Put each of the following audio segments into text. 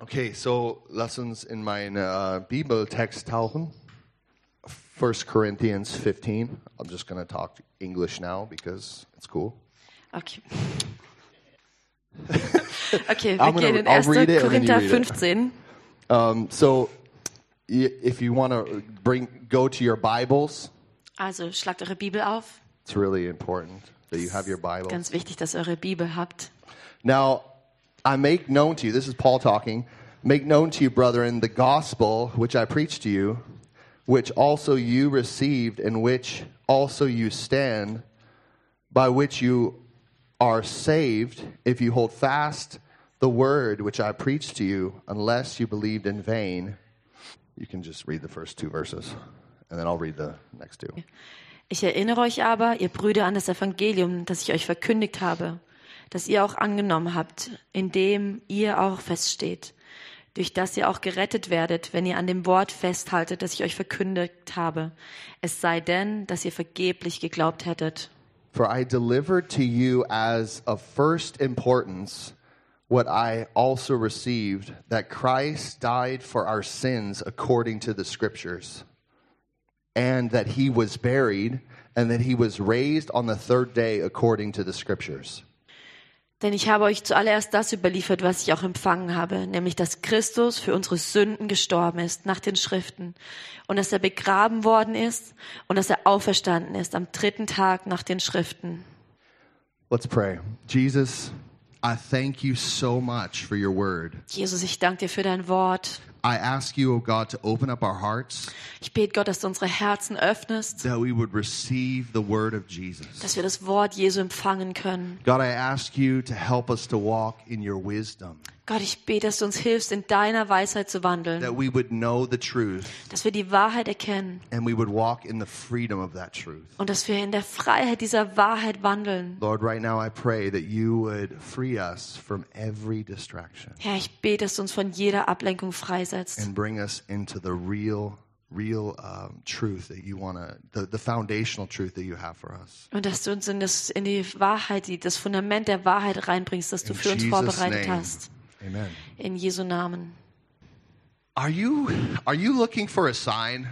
Okay, so lass uns in meinen uh, Bibeltext tauchen. 1 Corinthians 15. I'm just going to talk English now because it's cool. Okay. Okay, wir gehen in I'll 1. read it and then Korinther read it. 15. Um, so if you want to bring go to your Bibles, Also schlagt eure Bibel auf. it's really important that you have your Bible. Ganz wichtig, dass ihr eure Bibel habt. Now, I make known to you, this is Paul talking, make known to you, brethren, the gospel which I preached to you, which also you received, in which also you stand, by which you are saved, if you hold fast the word which I preached to you, unless you believed in vain. You can just read the first two verses, and then I'll read the next two. Ich erinnere euch aber, ihr Brüder, an das Evangelium, das ich euch verkündigt habe, das ihr auch angenommen habt, in dem ihr auch feststeht, durch das ihr auch gerettet werdet, wenn ihr an dem Wort festhaltet, das ich euch verkündigt habe. Es sei denn, dass ihr vergeblich geglaubt hättet. For I delivered to you as of first importance what I also received that Christ died for our sins according to the scriptures, and that he was buried, and that he was raised on the third day according to the scriptures. Denn ich habe euch zuallererst das überliefert, was ich auch empfangen habe, nämlich dass Christus für unsere Sünden gestorben ist nach den Schriften und dass er begraben worden ist und dass er auferstanden ist am dritten Tag nach den Schriften. Let's pray. Jesus, I thank you so much for your word. Jesus, ich danke dir für dein Wort. I ask you, O God, to open up our hearts Ich bete Gott, dass du unsere Herzen öffnest, that we would receive the word of Jesus. dass wir das Wort Jesu empfangen können. God, I ask you to help us to walk in your wisdom, Gott, ich bete, dass du uns hilfst, in deiner Weisheit zu wandeln, that we would know the truth dass wir die Wahrheit erkennen and we would walk in the freedom of that truth. und dass wir in der Freiheit dieser Wahrheit wandeln. Lord, right now I pray that you would free us from every distraction Herr, ich bete, dass du uns von jeder Ablenkung freisetzt. and bring us into the real, real um, truth that you want to, the, the foundational truth that you have for us. Und dass du uns in, das, in die Wahrheit, die, das Fundament der Wahrheit reinbringst, das du In für uns Jesus' vorbereitet name. hast. Amen. In Jesu Namen. Are you, are you looking for a sign?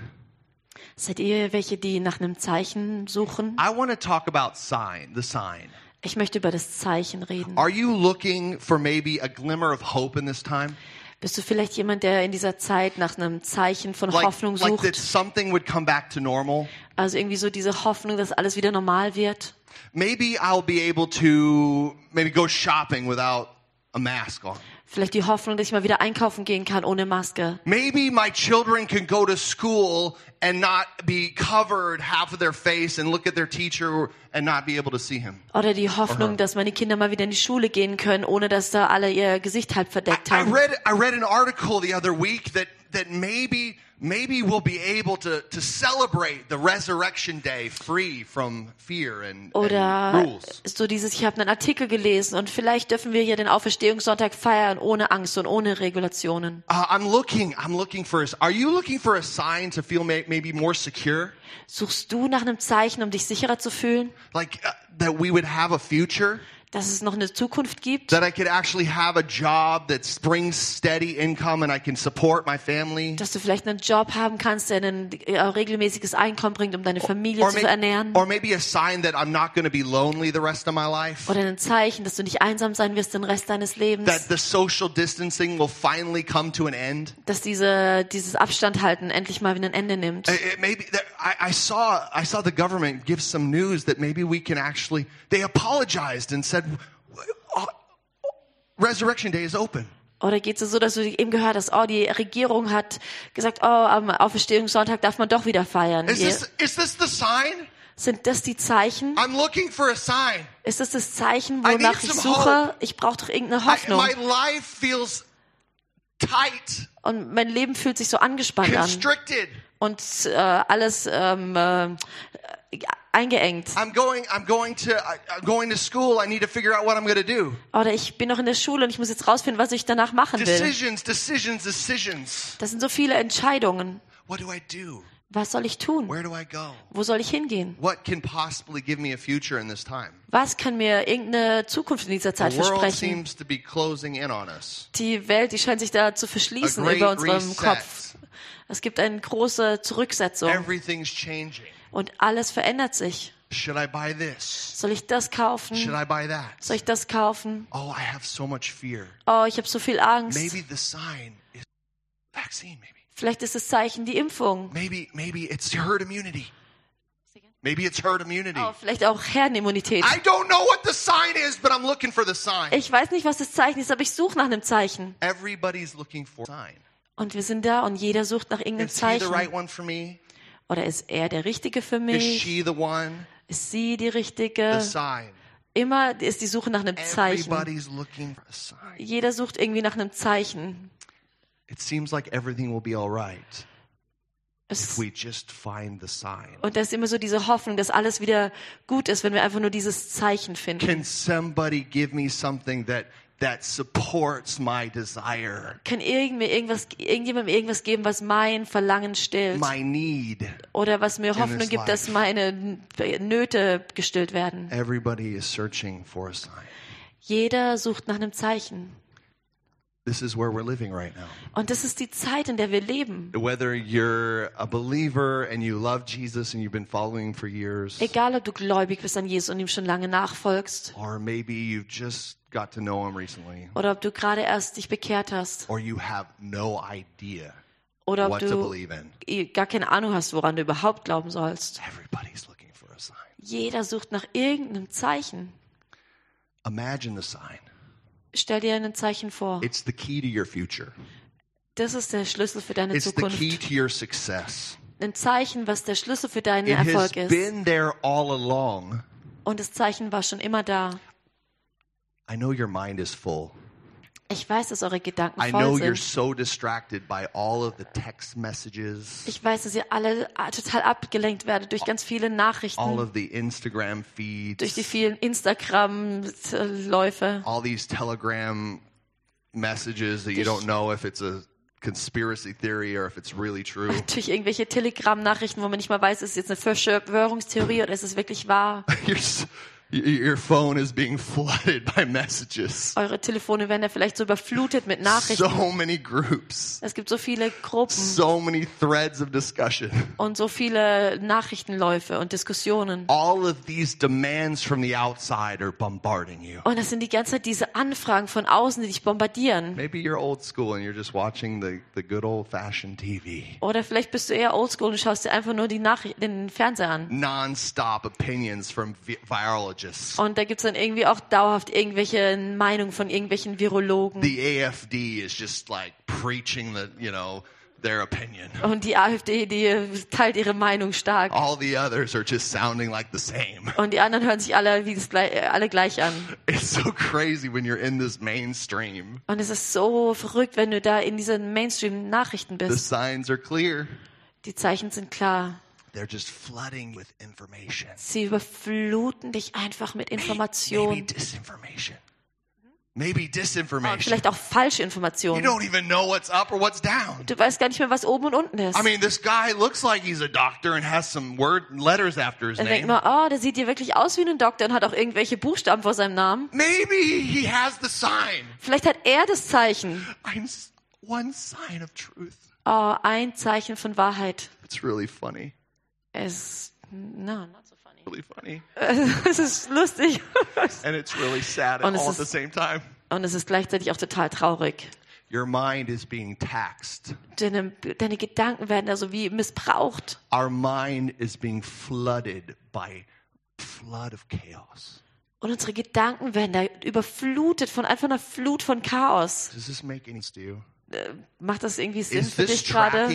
Seid ihr welche, die nach einem Zeichen suchen? I want to talk about sign, the sign. Ich möchte über das Zeichen reden. Are you looking for maybe a glimmer of hope in this time? Bist du vielleicht jemand, der in dieser Zeit nach einem Zeichen von Like, Hoffnung like that sucht? something would come back to normal? Also irgendwie so diese Hoffnung, dass alles wieder normal wird? Maybe I'll be able to maybe go shopping without a mask on. Vielleicht die Hoffnung, dass ich mal wieder einkaufen gehen kann ohne Maske. Maybe my children can go to school and not be covered half of their face and look at their teacher and not be able to see him. Oder die Hoffnung, dass meine Kinder mal wieder in die Schule gehen können, ohne dass da alle ihr Gesicht halb verdeckt I haben. read I read an article the other week that that maybe maybe we'll be able to to celebrate the resurrection day free from fear and, and Oder rules. so dieses, ich habe einen Artikel gelesen und vielleicht dürfen wir hier den Auferstehungssonntag feiern ohne Angst und ohne Regulationen. Uh, I'm looking. I'm looking for. Are you looking for a sign to feel may, maybe more secure? Suchst du nach einem Zeichen, um dich sicherer zu fühlen, Like uh, that we would have a future, dass es noch eine Zukunft gibt, that I could actually have a job that brings steady income and I can support my family. dass du vielleicht einen Job haben kannst, der ein äh, regelmäßiges Einkommen bringt, um deine Familie zu may- ernähren. or maybe a sign that I'm not going to be lonely the rest of my life. Oder ein Zeichen, dass du nicht einsam sein wirst den Rest deines That Lebens. the social distancing will finally come to an end. Dass diese, dieses Abstand halten endlich mal wieder ein Ende nimmt. It- it maybe that I, I saw I saw the government give some news that maybe we can actually they apologized and said "Oh, resurrection day is open. Oder geht es so, dass du eben gehört hast, oh, die Regierung hat gesagt, oh, am Auferstehungssonntag darf man doch wieder feiern. Is this is this the sign? Sind das die Zeichen? I'm looking for a sign. Ist das das Zeichen, I need wonach ich suche? Ich brauche doch irgendeine I, Hoffnung. my life feels tight, Und mein Leben fühlt sich so angespannt an und äh, alles ähm, äh, eingeengt. I'm going I'm going to I, I'm going to school. I need to figure out what I'm going to do. Oder ich bin noch in der Schule und ich muss jetzt rausfinden, was ich danach machen will. Decisions, decisions, decisions. Das sind so viele Entscheidungen. What do I do? Was soll ich tun? Where do I go? Wo soll ich hingehen? What can possibly give me a future in this time? Was kann mir irgendeine Zukunft in dieser Zeit The world versprechen? seems to be closing in on us. Die Welt, die scheint sich da zu verschließen über unserem reset. Kopf. Es gibt eine große Zurücksetzung Everything's changing. und alles verändert sich. Should I buy this? Soll ich das Should kaufen? I buy that? Soll ich das kaufen? Oh, I have so much fear. Oh, ich habe so viel Angst. Maybe the sign is vaccine, maybe. Vielleicht ist das Zeichen die Impfung. Maybe maybe it's herd immunity. Maybe it's herd immunity. Oh, vielleicht auch Herdenimmunität. I don't know what the sign is, but I'm looking for the sign. Ich weiß nicht, was das Zeichen ist, aber ich suche nach einem Zeichen. Everybody's looking for a sign. Und wir sind da und jeder sucht nach irgendeinem Is he the Zeichen. right one for me? Oder ist er der Richtige für Is mich? she the one? Ist sie die The Richtige? sign. Immer ist die Suche nach einem Zeichen. Everybody's looking for a sign. Jeder sucht irgendwie nach einem Zeichen. It seems like everything will be all right if Es, we just find the sign. und da ist immer so diese Hoffnung, dass alles wieder gut ist, wenn wir einfach nur dieses Zeichen finden. Can somebody give me something that that supports my desire, Kann irgendwer irgendwas, irgendjemandem irgendwas geben, was mein Verlangen stillt? my need? Oder was mir Hoffnung gibt, dass meine Nöte gestillt werden? Everybody is searching for a sign. Jeder sucht nach einem Zeichen. This is where we're living right now. Und das ist die Zeit, in der wir leben. Whether you're a believer and you love Jesus and you've been following for years, Egal, ob du gläubig bist an Jesus und ihm schon lange nachfolgst, or maybe you've just got to know him recently, oder ob du gerade erst dich bekehrt hast, or you have no idea oder ob what to du believe in. eh gar keine Ahnung hast, woran du überhaupt glauben sollst. Everybody's looking for a sign. Jeder sucht nach irgendeinem Zeichen. Imagine the sign. Stell dir ein Zeichen vor. It's the key to your future. Das ist der Schlüssel für deine It's the Zukunft. key to your success. Ein Zeichen, was der Schlüssel für deinen It has Erfolg ist. been there all along. Und das Zeichen war schon immer da. I know your mind is full. Ich weiß, dass eure Gedanken I know voll you're sind. so distracted by all of the text messages, Ich weiß, dass ihr alle ah, total abgelenkt werdet durch ganz viele all Nachrichten, of the Instagram durch die feeds, vielen Instagram-Läufe, all these Telegram messages that you don't know if it's a conspiracy theory or if it's really true. durch irgendwelche Telegram-Nachrichten, wo man nicht mal weiß, ist es jetzt eine Verschwörungstheorie oder ist es wirklich wahr. your, s- your phone is being flooded by messages. Eure Telefone werden ja vielleicht so überflutet mit Nachrichten. So many groups, Es gibt so viele Gruppen so many threads of discussion. und so viele Nachrichtenläufe und Diskussionen. All of these demands from the outside are bombarding you. Und das sind die ganze Zeit diese Anfragen von außen, die dich bombardieren. Maybe you're old school and you're just watching the, the good old fashioned TV. Oder vielleicht bist du eher oldschool und schaust dir einfach nur die Nachrichten, den Fernseher an. Non-stop opinions from vi- virologists. Und da gibt's dann irgendwie auch dauerhaft irgendwelche Meinungen von irgendwelchen Virologen. The AFD is just like preaching the, you know, their opinion. Und die AfD, die teilt ihre Meinung stark. All the others are just sounding like the same. Und die anderen hören sich alle, wie das, gleich- äh, alle gleich an. It's so crazy when you're in this mainstream. Und es ist so verrückt, wenn du da in diesen Mainstream-Nachrichten The bist. signs are clear. Die Zeichen sind klar. They're just flooding with information. Sie überfluten dich einfach mit Maybe Informationen. disinformation. Maybe Und disinformation. vielleicht auch falsche You Informationen. don't even know what's up or what's down. Du weißt gar nicht mehr, was oben und unten ist. I mean, this guy looks like he's a doctor and has some word letters after his name. man, oh, der sieht ja wirklich aus wie ein Doktor und hat auch irgendwelche Buchstaben vor seinem Namen. Maybe he has the sign. Vielleicht hat er das Zeichen. I'm one sign of truth. Oh, ein Zeichen von Wahrheit. It's really funny. Es, no, not so funny. Really funny. es ist lustig. And it's really sad Und all at the same time. Und es ist gleichzeitig auch total traurig. Your mind is being taxed. Deine, deine Gedanken werden also wie missbraucht. Our mind is being flooded by flood of chaos. Und unsere Gedanken werden da überflutet von einfach einer Flut von Chaos. Does this make any sense to you? Macht das irgendwie Sinn Is für dich gerade?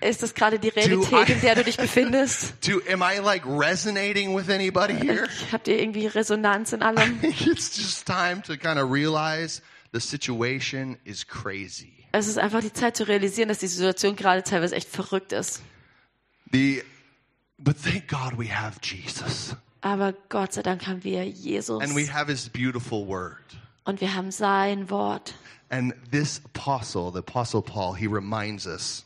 Ist das gerade die I- Realität, in der du dich befindest? Do am I like resonating with anybody here? Habt ihr irgendwie Resonanz in allem? it's just time to kind of realize the situation is crazy. Es ist einfach die Zeit zu realisieren, dass die Situation gerade teilweise echt verrückt ist. The but thank God we have Jesus. Aber Gott sei Dank haben wir Jesus. And we have his beautiful word. Und wir haben sein Wort. And this apostle, the apostle Paul, he reminds us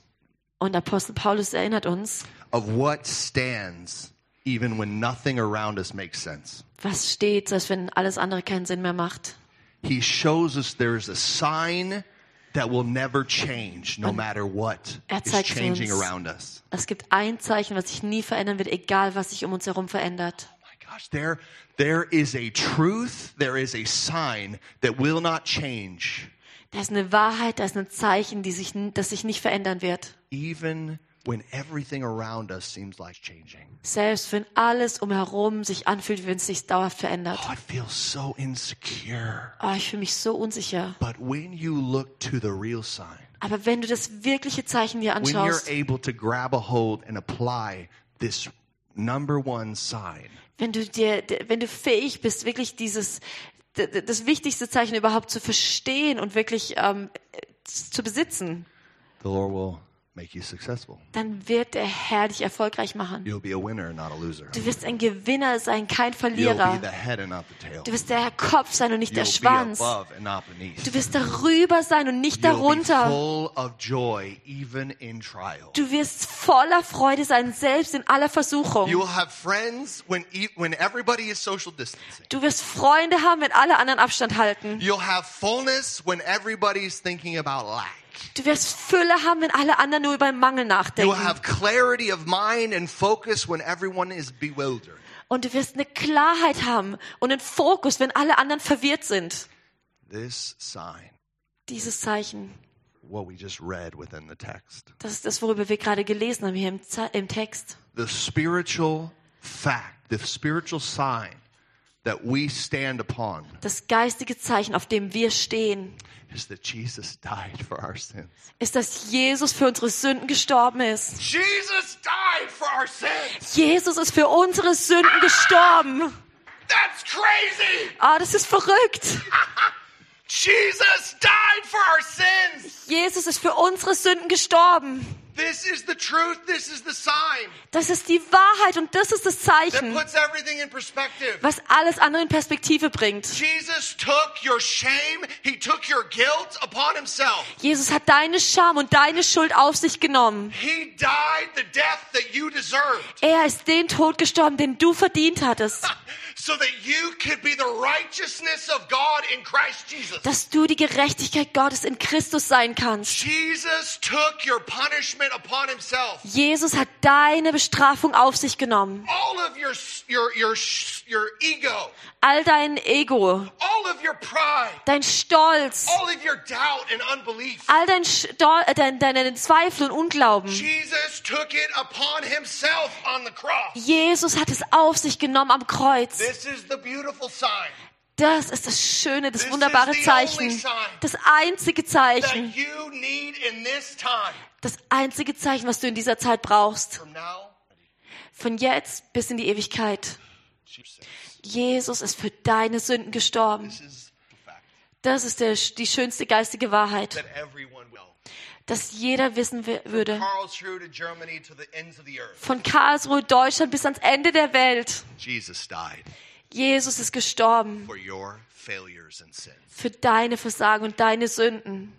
Und Apostel Paulus erinnert uns, of what stands even when nothing around us makes sense. was steht, selbst wenn alles andere keinen Sinn mehr macht. He shows us there's a sign that will never change no matter what Er is changing uns- around us. Es gibt ein Zeichen, was sich nie verändern wird, egal was sich um uns herum verändert. Gosh, there, there is a truth, there is a sign that will not change, Da ist eine Wahrheit, da ist ein Zeichen, die sich, das sich nicht verändern wird. even when everything around us seems like changing. Selbst wenn alles umherum sich anfühlt, wenn es sich dauerhaft verändert. Oh, it feels so insecure. Oh, ich fühle mich so unsicher. But when you look to the real sign, Aber wenn du das wirkliche Zeichen dir when you're anschaust, able to grab a hold and apply this number one sign, wenn du dir, wenn du fähig bist, wirklich dieses, das wichtigste Zeichen überhaupt zu verstehen und wirklich ähm, zu besitzen, the Lord will make you successful. dann wird der Herr dich erfolgreich machen. You'll be a winner, not a loser. Du wirst ein Gewinner sein, kein You'll be Verlierer. the head and not the tail. Du wirst der Kopf sein und nicht der You'll be Schwanz. above and not beneath. Du wirst darüber sein und nicht You'll be darunter. full of joy, even in trial. Du wirst voller Freude sein, selbst in aller Versuchung. You will have friends when e- when everybody is social distancing. Du wirst Freunde haben, wenn alle anderen Abstand halten. You'll have fullness when everybody's thinking about lack. Du wirst Fülle haben, wenn alle anderen nur über den Mangel You will nachdenken. have clarity of mind and focus when everyone is bewildered. Und du wirst eine Klarheit haben und einen Fokus, wenn alle anderen verwirrt sind. This sign, Dieses Zeichen, what we just read within the text, das ist das, worüber wir gerade gelesen haben hier im Text. the spiritual fact, the spiritual sign that we stand upon Das geistige Zeichen, auf dem wir stehen, is that Jesus died for our sins. ist, dass Jesus für unsere Sünden gestorben ist. Jesus died for our sins. Jesus ist für unsere Sünden gestorben. That's crazy. Ah, das ist verrückt. Jesus died for our sins. Jesus ist für unsere Sünden gestorben. This is the truth. This is the sign Das ist die Wahrheit und das ist das that Zeichen, puts everything in perspective. was alles andere in Perspektive bringt. Jesus took your shame, he took your guilt upon himself. Jesus hat deine Scham und deine Schuld auf sich genommen. He died the death that you deserved Er ist den Tod gestorben, den du verdient hattest, so that you could be the righteousness of God in Christ Jesus. dass du die Gerechtigkeit Gottes in Christus sein kannst. Jesus took your punishment upon himself. Jesus hat deine Bestrafung auf sich genommen. All of your your your your ego, All dein Ego, all of your pride, dein Stolz, all of your doubt and unbelief. all dein, Stol äh, dein, deine Zweifel und Unglauben. Jesus took it upon himself on the cross. Jesus hat es auf sich genommen am Kreuz. This is the beautiful sign Das ist das Schöne, das wunderbare Zeichen. Das einzige Zeichen. Das einzige Zeichen, was du in dieser Zeit brauchst. Von jetzt bis in die Ewigkeit. Jesus. Ist für deine Sünden gestorben. Das ist der, die schönste geistige Wahrheit. Dass jeder wissen wi- würde. Von Karlsruhe, Deutschland bis ans Ende der Welt. Jesus ist gestorben für deine Versagen und deine Sünden.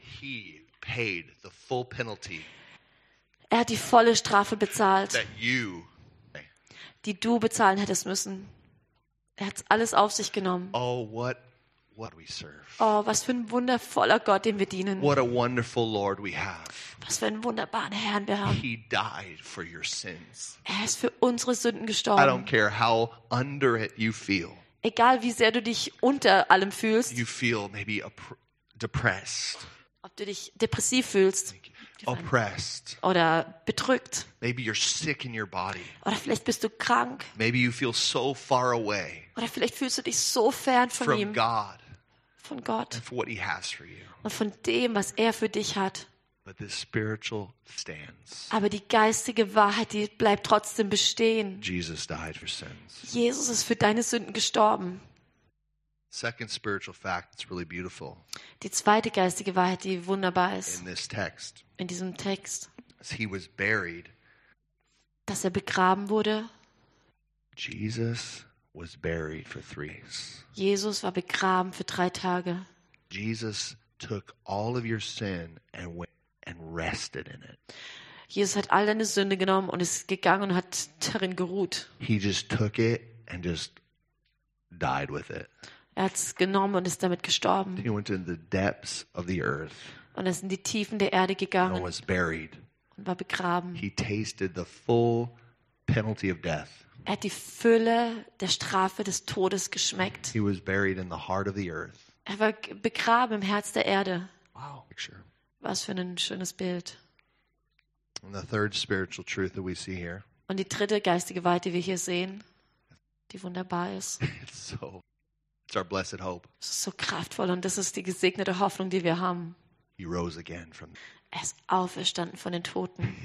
Er hat die volle Strafe bezahlt, die du bezahlen hättest müssen. Er hat alles auf sich genommen. Oh, what what we serve. Oh, was für ein wundervoller Gott, den wir dienen. What a wonderful Lord we have. Was für einen wunderbaren Herrn wir haben. He died for your sins. Er ist für unsere Sünden I don't gestorben. care how under it you feel. Egal wie sehr du dich unter allem fühlst, You feel maybe depressed, ob du dich depressiv fühlst oppressed. oder bedrückt Maybe you're sick in your body. oder vielleicht bist du krank Maybe you feel so far away oder vielleicht fühlst du dich so fern von from ihm, God von Gott and for what He has for you. und von dem, was er für dich hat. But this spiritual stands. Aber die geistige Wahrheit, die bleibt trotzdem bestehen. Jesus died for sins. Jesus ist für deine Sünden gestorben. Second spiritual fact that's really beautiful Die zweite geistige Wahrheit, die wunderbar ist in this text in diesem Text, is He was buried. dass er begraben wurde. Jesus was buried for three days. Jesus war begraben für drei Tage. Jesus took all of your sin and went and rested in it. Jesus hat all deine Sünde genommen und ist gegangen und hat darin geruht. He just took it and just died with it. Er hat es genommen und ist damit gestorben. He went into the depths of the earth Und er ist in die Tiefen der Erde and gegangen was buried. und war begraben. He tasted the full penalty of death. Er hat die Fülle der Strafe des Todes geschmeckt. He was buried in the heart of the earth. Er war begraben im Herz der Erde. Wow. Picture. Was für ein schönes Bild. And the third spiritual truth that we see here, Und die dritte geistige Wahrheit, die wir hier sehen, die wunderbar ist. it's so, it's our blessed hope. Es ist so kraftvoll und das ist die gesegnete Hoffnung, die wir haben. He rose again from Er ist auferstanden von den Toten.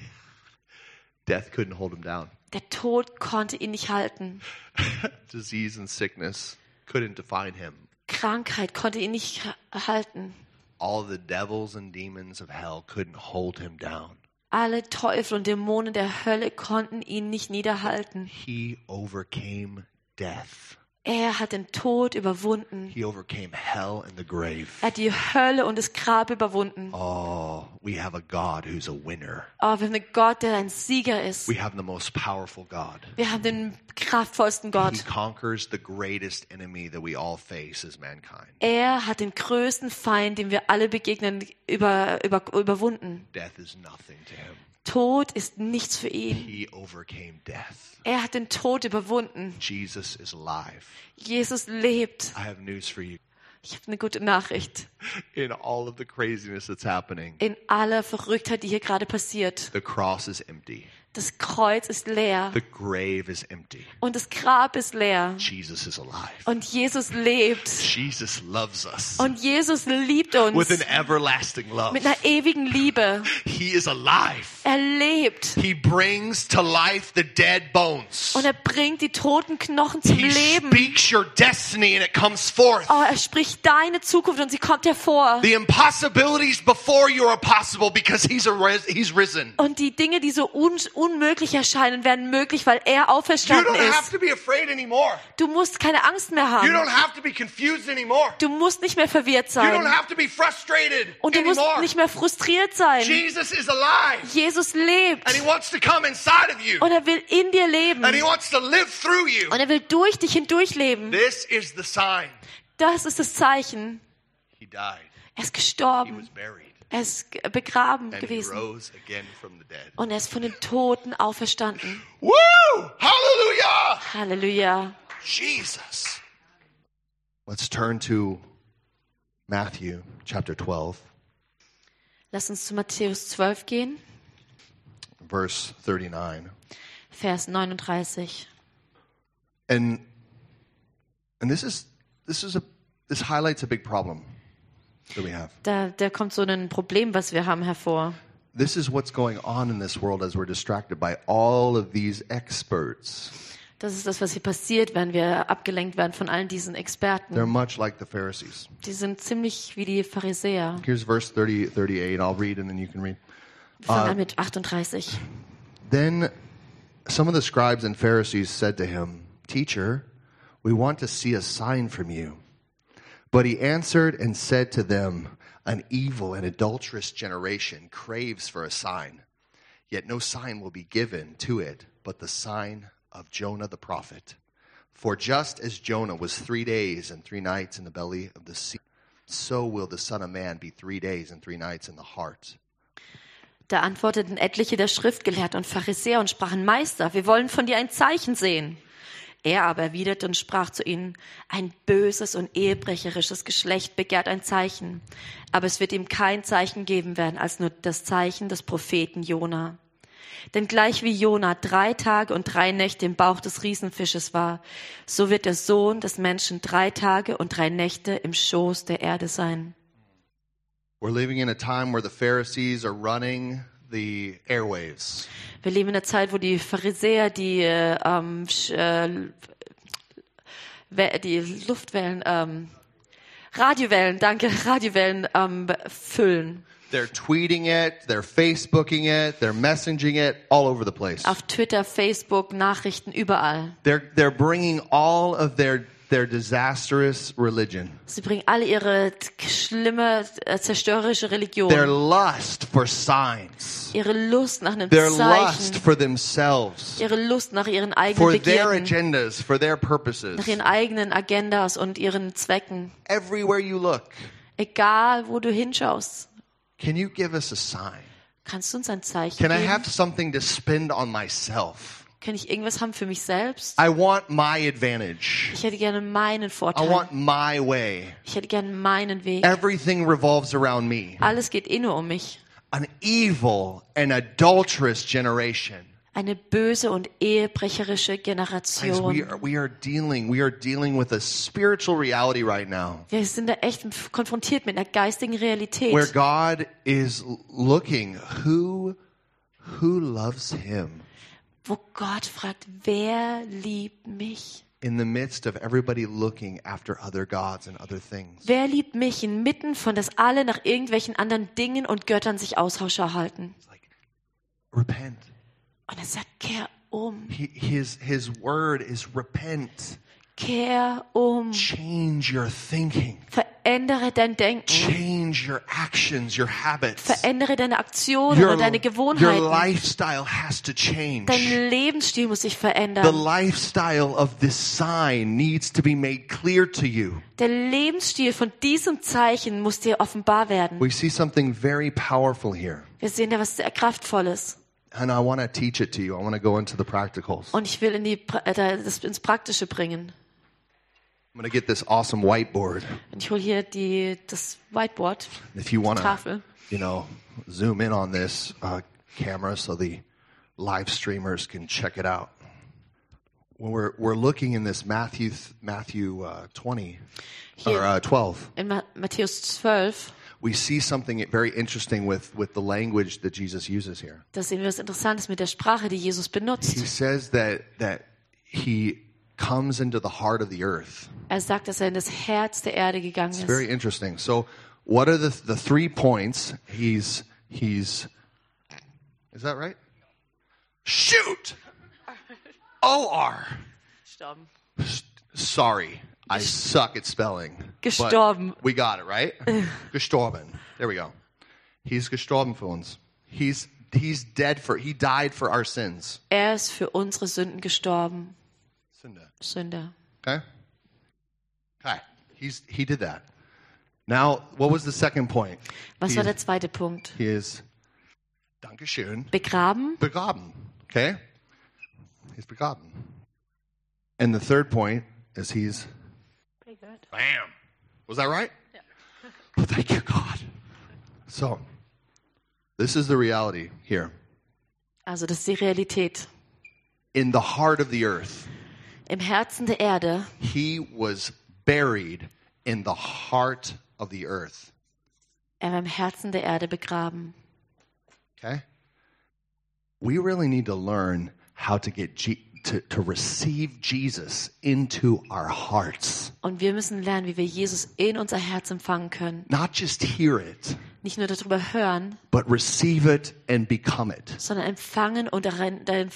death couldn't hold him down. Der Tod konnte ihn nicht halten. Disease and sickness couldn't define him. Krankheit konnte ihn nicht ha- halten. All the devils and demons of hell couldn't hold him down. Alle Teufel und Dämonen der Hölle konnten ihn nicht niederhalten. He overcame death. Er hat den Tod überwunden. He overcame hell and the grave. Er hat die Hölle und das Grab überwunden. Oh, we have a God who's a winner. Oh, wir haben einen Gott, der ein Sieger ist. We have the most powerful God. Wir haben den kraftvollsten Gott. He conquers the greatest enemy that we all face as mankind. Er hat den größten Feind, dem wir alle begegnen, über, über, überwunden. Death is nothing to him. Tod ist nichts für ihn. He overcame death. Er hat den Tod überwunden. Jesus is alive. Jesus lebt. I have news for you. Ich habe eine gute Nachricht. In all of the craziness that's happening, In aller Verrücktheit, die hier gerade passiert. the cross is empty. Das Kreuz ist leer The grave is empty. und das Grab ist leer. Jesus is alive. Und Jesus lebt. Jesus loves us Und Jesus liebt with uns an everlasting love. mit einer ewigen Liebe. He is alive. Er lebt He brings to life the dead bones. und er bringt die toten Knochen zum He Leben. speaks your destiny and it comes forth. Oh, er spricht deine Zukunft und sie kommt hervor. The impossibilities before you are possible because he's a he's risen. Und die Dinge, die so un unmöglich erscheinen, werden möglich, weil er auferstanden ist. Du musst keine Angst mehr haben. Du musst nicht mehr verwirrt You don't sein. have to be frustrated Und du musst nicht mehr frustriert sein. Jesus is alive Jesus lebt. and he wants to come inside of you Und er will in dir leben. and he wants to live through you. Und er will durch dich hindurch leben. This is the sign. Das ist das Zeichen. He died. Er ist He was gestorben. Er ist begraben and gewesen. Und er ist von den Toten auferstanden. Woo! Hallelujah! Halleluja. Jesus. Let's turn to Matthew chapter 12, Lass uns zu Matthäus 12 gehen, verse 39. Vers 39. And and this is this is a this highlights a big problem. Da, da kommt so ein Problem, was wir haben, hervor. This is what's going on in this world as we're distracted by all of these experts. Das ist das, was hier passiert, wenn wir abgelenkt werden von allen diesen They're Experten. much like the Pharisees. Die sind ziemlich wie die Pharisäer. Here's verse 30, 38. I'll read and then you can read. Wir fangen an mit 38. Then some of the scribes and Pharisees said to him, Teacher, we want to see a sign from you. But he answered and said to them, An evil and adulterous generation craves for a sign, yet no sign will be given to it but the sign of Jonah the prophet. For just as Jonah was three days and three nights in the belly of the sea, so will the Son of Man be three days and three nights in the heart Da antworteten etliche der Schriftgelehrten und Pharisäer und sprachen, Meister, wir wollen von dir ein Zeichen sehen. Er aber erwiderte und sprach zu ihnen, ein böses und ehebrecherisches Geschlecht begehrt ein Zeichen, aber es wird ihm kein Zeichen geben werden, als nur das Zeichen des Propheten Jona. Denn gleich wie Jona drei Tage und drei Nächte im Bauch des Riesenfisches war, so wird der Sohn des Menschen drei Tage und drei Nächte im Schoß der Erde sein. We're living in a time where the Pharisees are running the airwaves. Wir leben in einer Zeit, wo die Pharisäer die, äh, ähm, äh, die Luftwellen, ähm, Radiowellen, danke, Radiowellen ähm, füllen. They're tweeting it, they're Facebooking it, they're messaging it all over the place. Auf Twitter, Facebook, Nachrichten, überall. They're, they're bringing all of their their disastrous religion, Sie bringen alle ihre schlimme, äh, zerstörerische Religion. their lust for signs, ihre Lust nach einem their lust Zeichen. for themselves, Ihre Lust nach ihren for eigenen their Begierden. agendas, for their purposes. Nach ihren eigenen Agendas und ihren Zwecken. Everywhere you look, Egal, wo du hinschaust. can you give us a sign? Kannst du uns ein Zeichen Can I geben? have something to spend on myself? Kann ich irgendwas haben für mich selbst? I want my advantage. Ich hätte gerne meinen I Vorteil. want my way. Ich hätte gerne meinen Weg. Everything revolves around me. Alles geht eh nur um mich. An evil and adulterous generation. Eine böse und ehebrecherische Generation. we are, we are dealing we are dealing with a spiritual reality right now Wir sind da echt konfrontiert mit einer geistigen Realität, where God is looking who who loves him wo Gott fragt, wer liebt mich? in the midst of everybody looking after other gods and other things. Wer liebt mich inmitten von, dass alle nach irgendwelchen anderen Dingen und Göttern sich Ausschau halten? Like repent. Und er sagt, kehr um, his his word is repent. kehr um, Change your thinking. Verändere dein Denken, Change your actions, your habits. verändere deine Aktionen Your, und deine your Gewohnheiten. lifestyle has to change. Dein Lebensstil muss sich The verändern. lifestyle of this sign needs to be made clear to you. Der Lebensstil von diesem Zeichen muss dir offenbar werden. We see something very powerful here. Wir sehen da was sehr Kraftvolles. And I want to teach it to you. I want to go into the practicals. Und ich will in die, äh, das ins Praktische bringen. I'm going to get this awesome whiteboard. Und ich hole hier die, das Whiteboard, If you want to, Tafel. you know, zoom in on this uh, camera so the live streamers can check it out. When we're, we're looking in this Matthew, Matthew uh, 20 Here. or uh, 12, In Ma Matthäus 12, we see something very interesting with, with the language that Jesus uses here. da sehen wir was Interessantes mit der Sprache, die Jesus benutzt. He says that, that he comes into the heart of the earth. Er sagt, dass er in das Herz der Erde gegangen It's ist. very interesting. So, what are the the three points he's he's Is that right? Shoot. O R. Gestorben. Sorry. I suck at spelling. but Gestorben. We got it, right? gestorben. There we go. He's gestorben für uns. He's he's dead for he died for our sins. Er ist für unsere Sünden gestorben. Sünde. Sünde. Okay? Okay. He's he did that. Now, what was the second point? Was He war is- der zweite Punkt? He is Dankeschön. Begraben. Begraben. Okay? He's begraben. And the third point is he's pretty good. bam. Was that right? Yeah. Oh, thank you, God. So, this is the reality here. Also das ist die Realität. In the heart of the earth, Im Herzen der Erde he was buried in the heart of the earth. Er war im Herzen der Erde begraben. Okay? We really need to learn how to get G- to, to receive Jesus into our hearts. Und wir müssen lernen, wie wir Jesus in unser Herz empfangen können. Not just hear it, Nicht nur darüber hören, but receive it and become it. sondern empfangen und darin, darin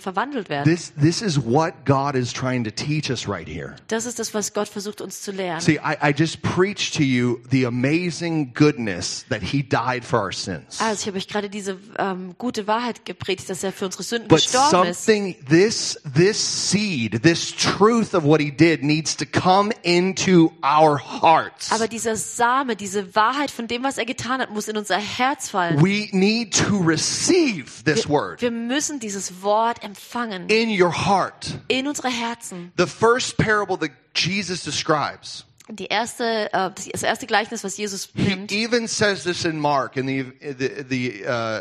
verwandelt werden. This, this is what God is trying to teach us right here. Das ist das, was Gott versucht uns zu lernen. See, I, I just preached to you the amazing goodness that He died for our sins. Also ich habe euch gerade diese ähm, gute Wahrheit gepredigt, dass er für unsere Sünden But gestorben ist. something, this, this seed, this truth of what He did needs to come into our hearts. Aber dieser Same, diese Wahrheit von dem, was er getan hat, muss in unser Herz fallen. We need to receive this word Wir müssen dieses Wort empfangen in your heart. in unsere Herzen. The first parable that Jesus describes, Die erste, äh, das erste Gleichnis, was Jesus he nimmt even says this in Mark, in the the the, uh,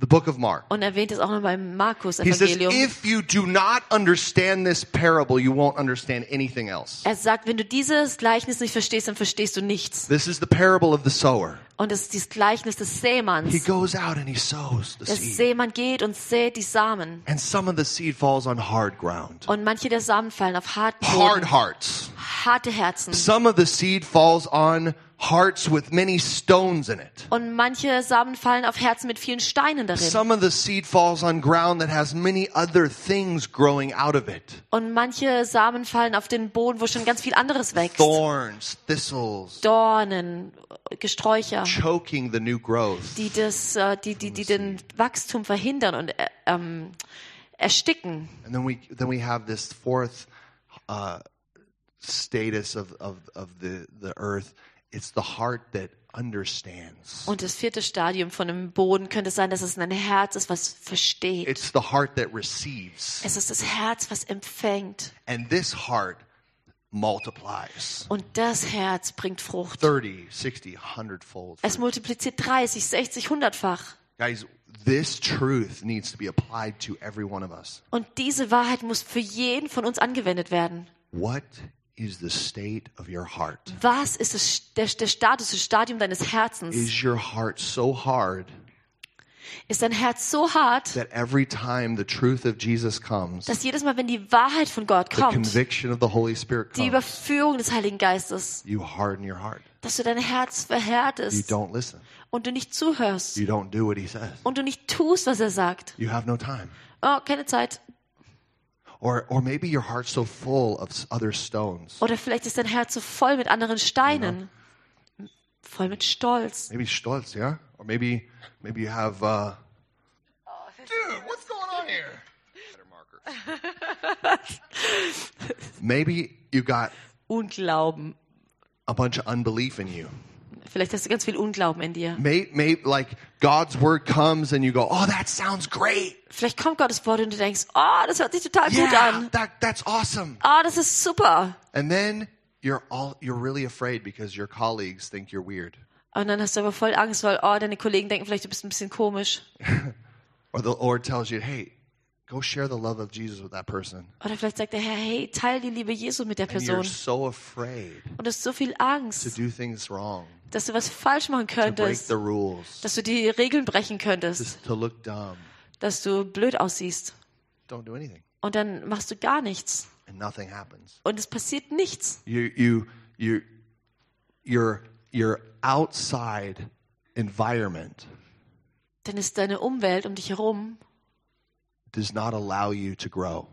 the book of Mark. und erwähnt es auch noch beim Markus He says, Evangelium. if you do not understand this parable, you won't understand anything else. Er sagt, wenn du dieses Gleichnis nicht verstehst, dann verstehst du nichts. This is the parable of the sower. Und das ist dieses Gleichnis des He Sämanns. goes out and he sows the Der seed. Sämann geht und sät die Samen. And some of the seed falls on hard ground. Und manche der Samen fallen auf harten Hard Boden. hearts. harte Herzen. Some of the seed falls on hearts with many stones in it. Und manche Samen fallen auf Herzen mit vielen Steinen darin. Some of the seed falls on ground that has many other things growing out of it. Und manche Samen fallen auf den Boden, wo schon ganz viel anderes wächst. Thorns, thistles, Dornen, Gesträucher, choking the new growth. die das, äh, die, die, die den Wachstum verhindern und äh, ähm, ersticken. And then we then we have this fourth uh, status of, of, of the, the earth. It's the heart that understands. Und das vierte Stadium von dem Boden könnte sein, dass es ein Herz ist, was versteht. It's the heart that receives. Es ist das Herz, was empfängt. And this heart multiplies. Und das Herz bringt Frucht. 30, 60, 100 fold. Es multipliziert 30, 60, 100-fach. Guys, this truth needs to be applied to every one of us. Und diese Wahrheit muss für jeden von uns angewendet werden. What is the state of your heart? Was ist der, der Status, das Stadium deines Herzens? Is your heart so hard Ist dein Herz so hart, that every time the truth of Jesus comes, dass jedes Mal, wenn die Wahrheit von Gott the kommt, conviction of the Holy Spirit die comes, Überführung des Heiligen Geistes, you harden your heart. dass du dein Herz You verhärtest don't listen. und du nicht zuhörst You don't do what he says. und du nicht tust, was er sagt. You have no time. Oh, keine Zeit. Or, or maybe your heart's so full of other stones. Oder vielleicht ist dein Herz so voll mit anderen Steinen, voll mit Stolz. Maybe stolz, yeah? Or maybe maybe you have uh Dude, what's going on here? Better markers. maybe you got Unglauben. a bunch of unbelief in you. Vielleicht hast du ganz viel Unglauben in dir. May, may, like God's word comes and you go, oh, that sounds great. Vielleicht kommt Gottes Wort und du denkst, oh, das hört sich total gut Yeah, an. that, that's awesome. Oh, das ist super. And then you're all you're really afraid because your colleagues think you're weird. Und dann hast du aber voll Angst, weil, oh, deine Kollegen denken vielleicht, du bist ein bisschen komisch. Or the Lord tells you, hey, go share the love of Jesus with that person. Oder vielleicht sagt der Herr, hey, teil die Liebe Jesu mit der And you're Person. so afraid Und du hast so viel to Angst, do things wrong, dass du was falsch machen to break könntest, the rules, dass du die Regeln brechen könntest, just to look dumb. dass du blöd aussiehst. Don't do anything. Und dann machst du gar nichts. And nothing happens. Und es passiert nichts. You you you your your outside environment Dann ist deine Umwelt um dich herum does not allow you to grow.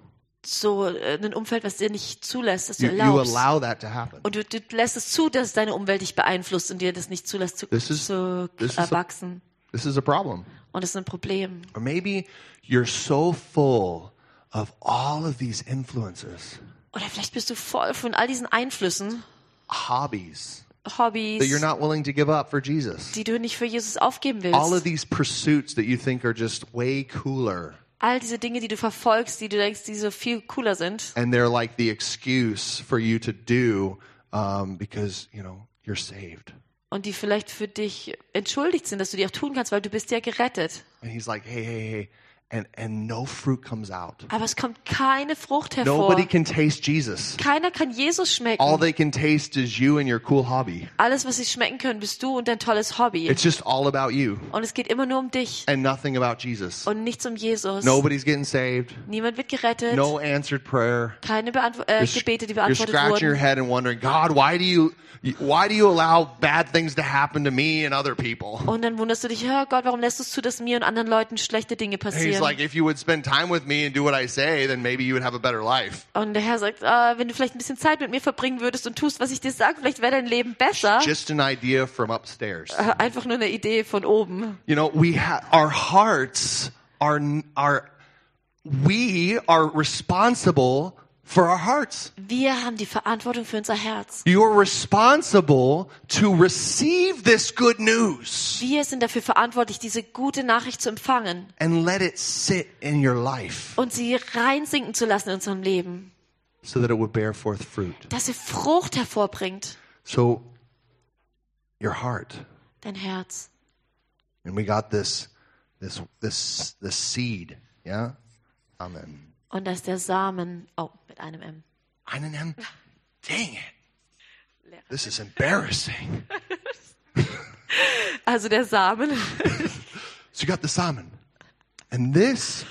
so äh, ein Umfeld, was dir nicht zulässt, dass du You, you erlaubst. allow that to happen. Und du, du lässt es zu, dass deine Umwelt dich beeinflusst und dir das nicht zulässt zu, This is- zu this is a- erwachsen. This is a problem. Und das ist ein Problem. Or maybe you're so full of all of these influences, Oder vielleicht bist du voll von all diesen Einflüssen, hobbies that you're Hobbys, not willing to give up for Jesus. die du nicht für Jesus aufgeben All of willst. these pursuits that you think are just way cooler. All diese Dinge, die du verfolgst, die du denkst, die so viel cooler sind. And they're like the excuse for you to do um, because, you know, you're saved. Und die vielleicht für dich entschuldigt sind, dass du die auch tun kannst, weil du bist ja gerettet. And he's like, hey, hey, hey. And, and no fruit comes out. Aber es kommt keine Frucht hervor. Nobody can taste Jesus. Keiner kann Jesus All schmecken. they can taste is you and your cool hobby. Alles, was sie schmecken können, bist du und dein tolles Hobby. It's just all about you Und es geht immer nur um dich and nothing about Jesus. und nichts um Jesus. Nobody's getting saved. Niemand wird gerettet. No answered prayer. Keine Beantwo äh, You're, Gebete, die you're beantwortet scratching your wurden. head and wondering, God, why do you why do you allow bad things to happen to me and other people? Und dann wunderst du dich, ja Gott, warum lässt du es zu, dass mir und anderen Leuten schlechte Dinge passieren? Like, if you would spend time with me and do what I say, then maybe you would have a better life. und der Herr sagt, ah, wenn du vielleicht ein bisschen Zeit mit mir verbringen würdest und tust, was ich dir sage, vielleicht wäre dein Leben besser. Just an idea from upstairs. Äh, Einfach nur eine Idee von oben. You know, we ha- our hearts are are we are responsible for our hearts. Wir haben die Verantwortung für unser Herz. You are responsible to receive this good news Wir sind dafür verantwortlich, diese gute Nachricht zu empfangen and let it sit in your life und sie reinsinken zu lassen in unserem Leben, so that it would bear forth fruit. dass sie Frucht hervorbringt. So your heart. Dein Herz. And we got this this this this seed, yeah? Amen. Und das ist der Samen. Oh, mit einem M. Einen M. Dang it. This is embarrassing. Also der Samen. So you got the salmon. And this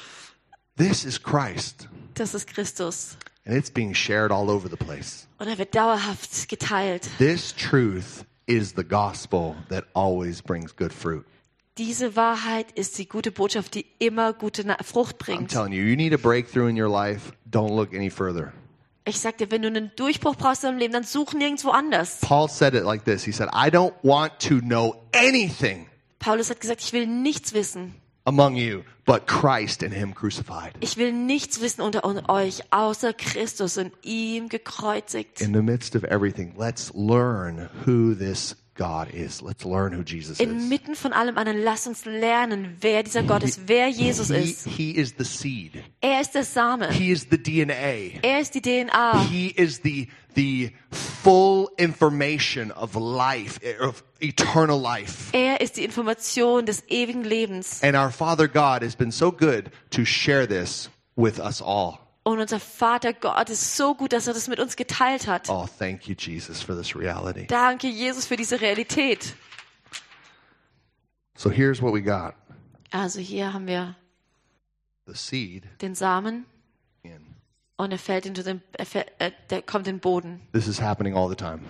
this is Christ. Das ist Christus. and it's being shared all over the place. Und er wird dauerhaft geteilt. This truth is the gospel that always brings good fruit. Diese Wahrheit ist die gute Botschaft, die immer gute Na Frucht I'm bringt. telling you, you need a breakthrough in your life, don't look any further. Ich sag dir, wenn du einen Durchbruch brauchst in deinem Leben, dann such nirgendwo anders. Paul said it like this He said, I don't want to know anything Paulus hat gesagt, ich will nichts wissen. among you but Christ and Him crucified. Ich will nichts wissen unter un- euch, außer Christus und ihm gekreuzigt. In the midst of everything, let's learn who this God is. Let's learn who Jesus is. Inmitten von allem anderen, lass uns lernen, wer dieser Gott ist, wer Jesus He, ist. he is the seed. Er ist der Same. He is the DNA. Er ist die DNA. He is the the full information of life, of eternal life. Er ist die Information des ewigen Lebens. And our Father God has been so good to share this with us all. Und unser Vater Gott ist so gut, dass er das mit uns geteilt hat. Oh, thank you, Jesus, for this reality. Danke, Jesus, für diese Realität. So here's what we got Also hier haben wir the seed den Samen in. und er fällt into den, er fällt, äh, der kommt in den Boden. This is happening all the time.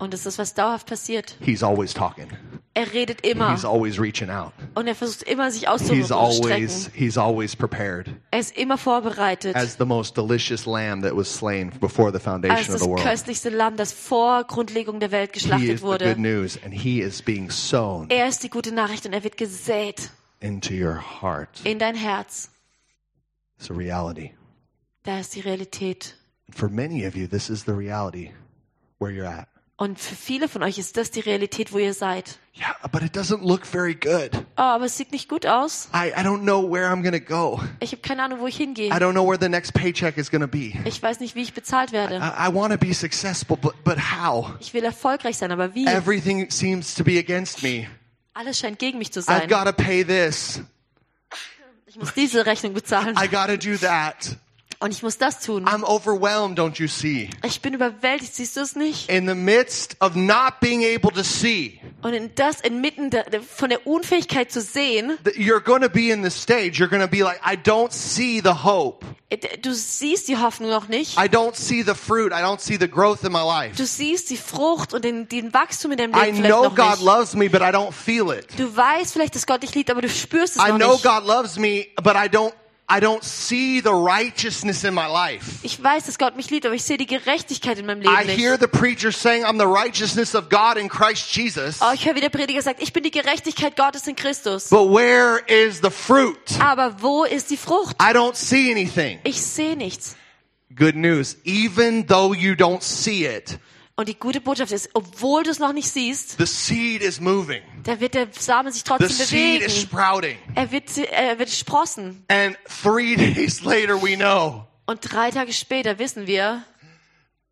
Und das ist was dauerhaft passiert. He's always talking. Er redet immer He's always reaching out. und er versucht immer, sich He's always auszustrecken. he's always prepared Er ist immer vorbereitet. as the most delicious lamb that was slain before the als foundation of das the world. köstlichste Lamm, das vor Grundlegung der Welt He geschlachtet is the good wurde. news and he is being sown Er ist die gute Nachricht und er wird gesät into your heart. in dein Herz. It's a reality. Da ist die Realität. For many of you, this is the reality where you're at. Und für viele von euch ist das die Realität, wo ihr seid. Yeah, but it doesn't look very good. Oh, aber es sieht nicht gut aus. I, I don't know where I'm to go. Ich habe keine Ahnung, wo ich hingehe. I don't know where the next paycheck is to be. Ich weiß nicht, wie ich bezahlt werde. I, I want to be successful, but, but how? Ich will erfolgreich sein, aber wie? Everything seems to be against me. Alles scheint gegen mich zu I've sein. got to pay this. Ich muss diese Rechnung bezahlen I got to do that. Und ich muss das tun. I'm overwhelmed, don't you see? Ich bin überwältigt, siehst du es nicht? In the midst of not being able to see, Und in das inmitten der, von der Unfähigkeit zu sehen, you're going to be in the stage. You're going to be like, I don't see the hope. äh, du siehst die Hoffnung noch nicht. I don't see the fruit. I don't see the growth in my life. Du siehst die Frucht und den, den Wachstum in deinem I Leben vielleicht know noch God nicht. loves me, but I don't feel it. Du weißt vielleicht, dass Gott dich liebt, aber du spürst es I noch know nicht. God loves me, but I don't I don't see the righteousness in my life. Ich weiß, dass Gott mich liebt, aber ich sehe die Gerechtigkeit in meinem Leben I Leben hear the preacher saying I'm the righteousness of God in Christ Jesus. Oh, ich höre, wie der Prediger sagt, ich bin die Gerechtigkeit Gottes in Christus. But where is the fruit? Aber wo ist die Frucht? I don't see anything. Ich sehe nichts. Good news. Even though you don't see it, Und die gute Botschaft ist, obwohl du es noch nicht siehst, the seed is moving. da wird der Samen sich The trotzdem seed is bewegen. sprouting. Er wird, er wird sprossen. And three days later, we know Und drei Tage später wissen wir,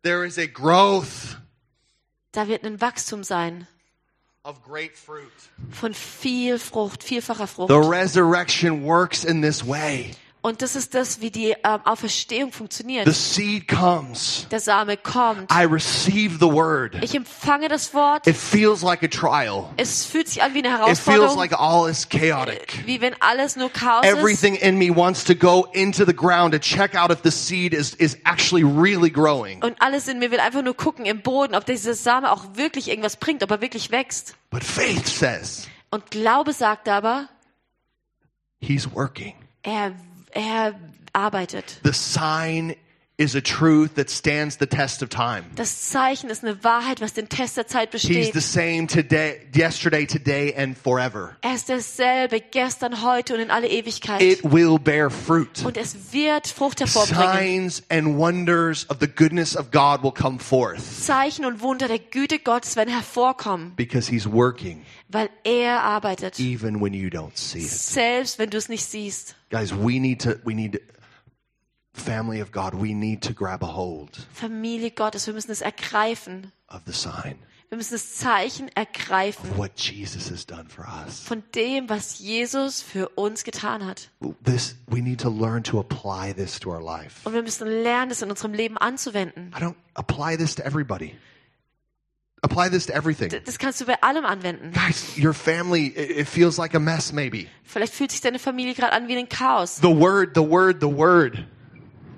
there is a growth da wird ein Wachstum sein of great fruit. von viel Frucht, vielfacher Frucht. The resurrection works in this way. Und das ist das, wie die ähm, Auferstehung The funktioniert. seed comes. Der Same kommt. I receive the word. Ich empfange das Wort. It feels like a trial. Es fühlt sich an wie eine It feels Herausforderung, like all is chaotic. wie wenn alles nur Chaos ist. Everything in me wants to go into the ground to check out if the seed is, is actually really growing. Und alles in mir will einfach nur gucken im Boden, ob dieser Same auch wirklich irgendwas bringt, ob er wirklich wächst. But faith says Und Glaube sagt aber, he's working. er, er arbeitet. The sign is a truth that stands the test of time. Das Zeichen ist eine Wahrheit, was den Test der Zeit besteht. He's the same today, yesterday, today, and forever. Er ist derselbe, gestern, heute und in alle Ewigkeit. It will bear fruit. Und es wird Frucht hervorbringen. Signs and wonders of the goodness of God will come forth Zeichen und Wunder der Güte Gottes werden hervorkommen, because he's working weil er arbeitet. even when you don't see it. Selbst wenn du es nicht siehst. Guys, we need to, we need, family of God, we need to grab a hold Familie Gottes, wir müssen es ergreifen. of the sign Wir müssen das Zeichen ergreifen of what Jesus has done for us. von dem, was Jesus für uns getan hat. This, we need to learn to apply this to our life. Und wir müssen lernen, es in unserem Leben anzuwenden. I don't apply this to everybody. Apply this to everything. Das kannst du bei allem anwenden. Guys, your family, it feels like a mess maybe. Vielleicht fühlt sich deine Familie gerade an wie ein Chaos. The word, the word, the word.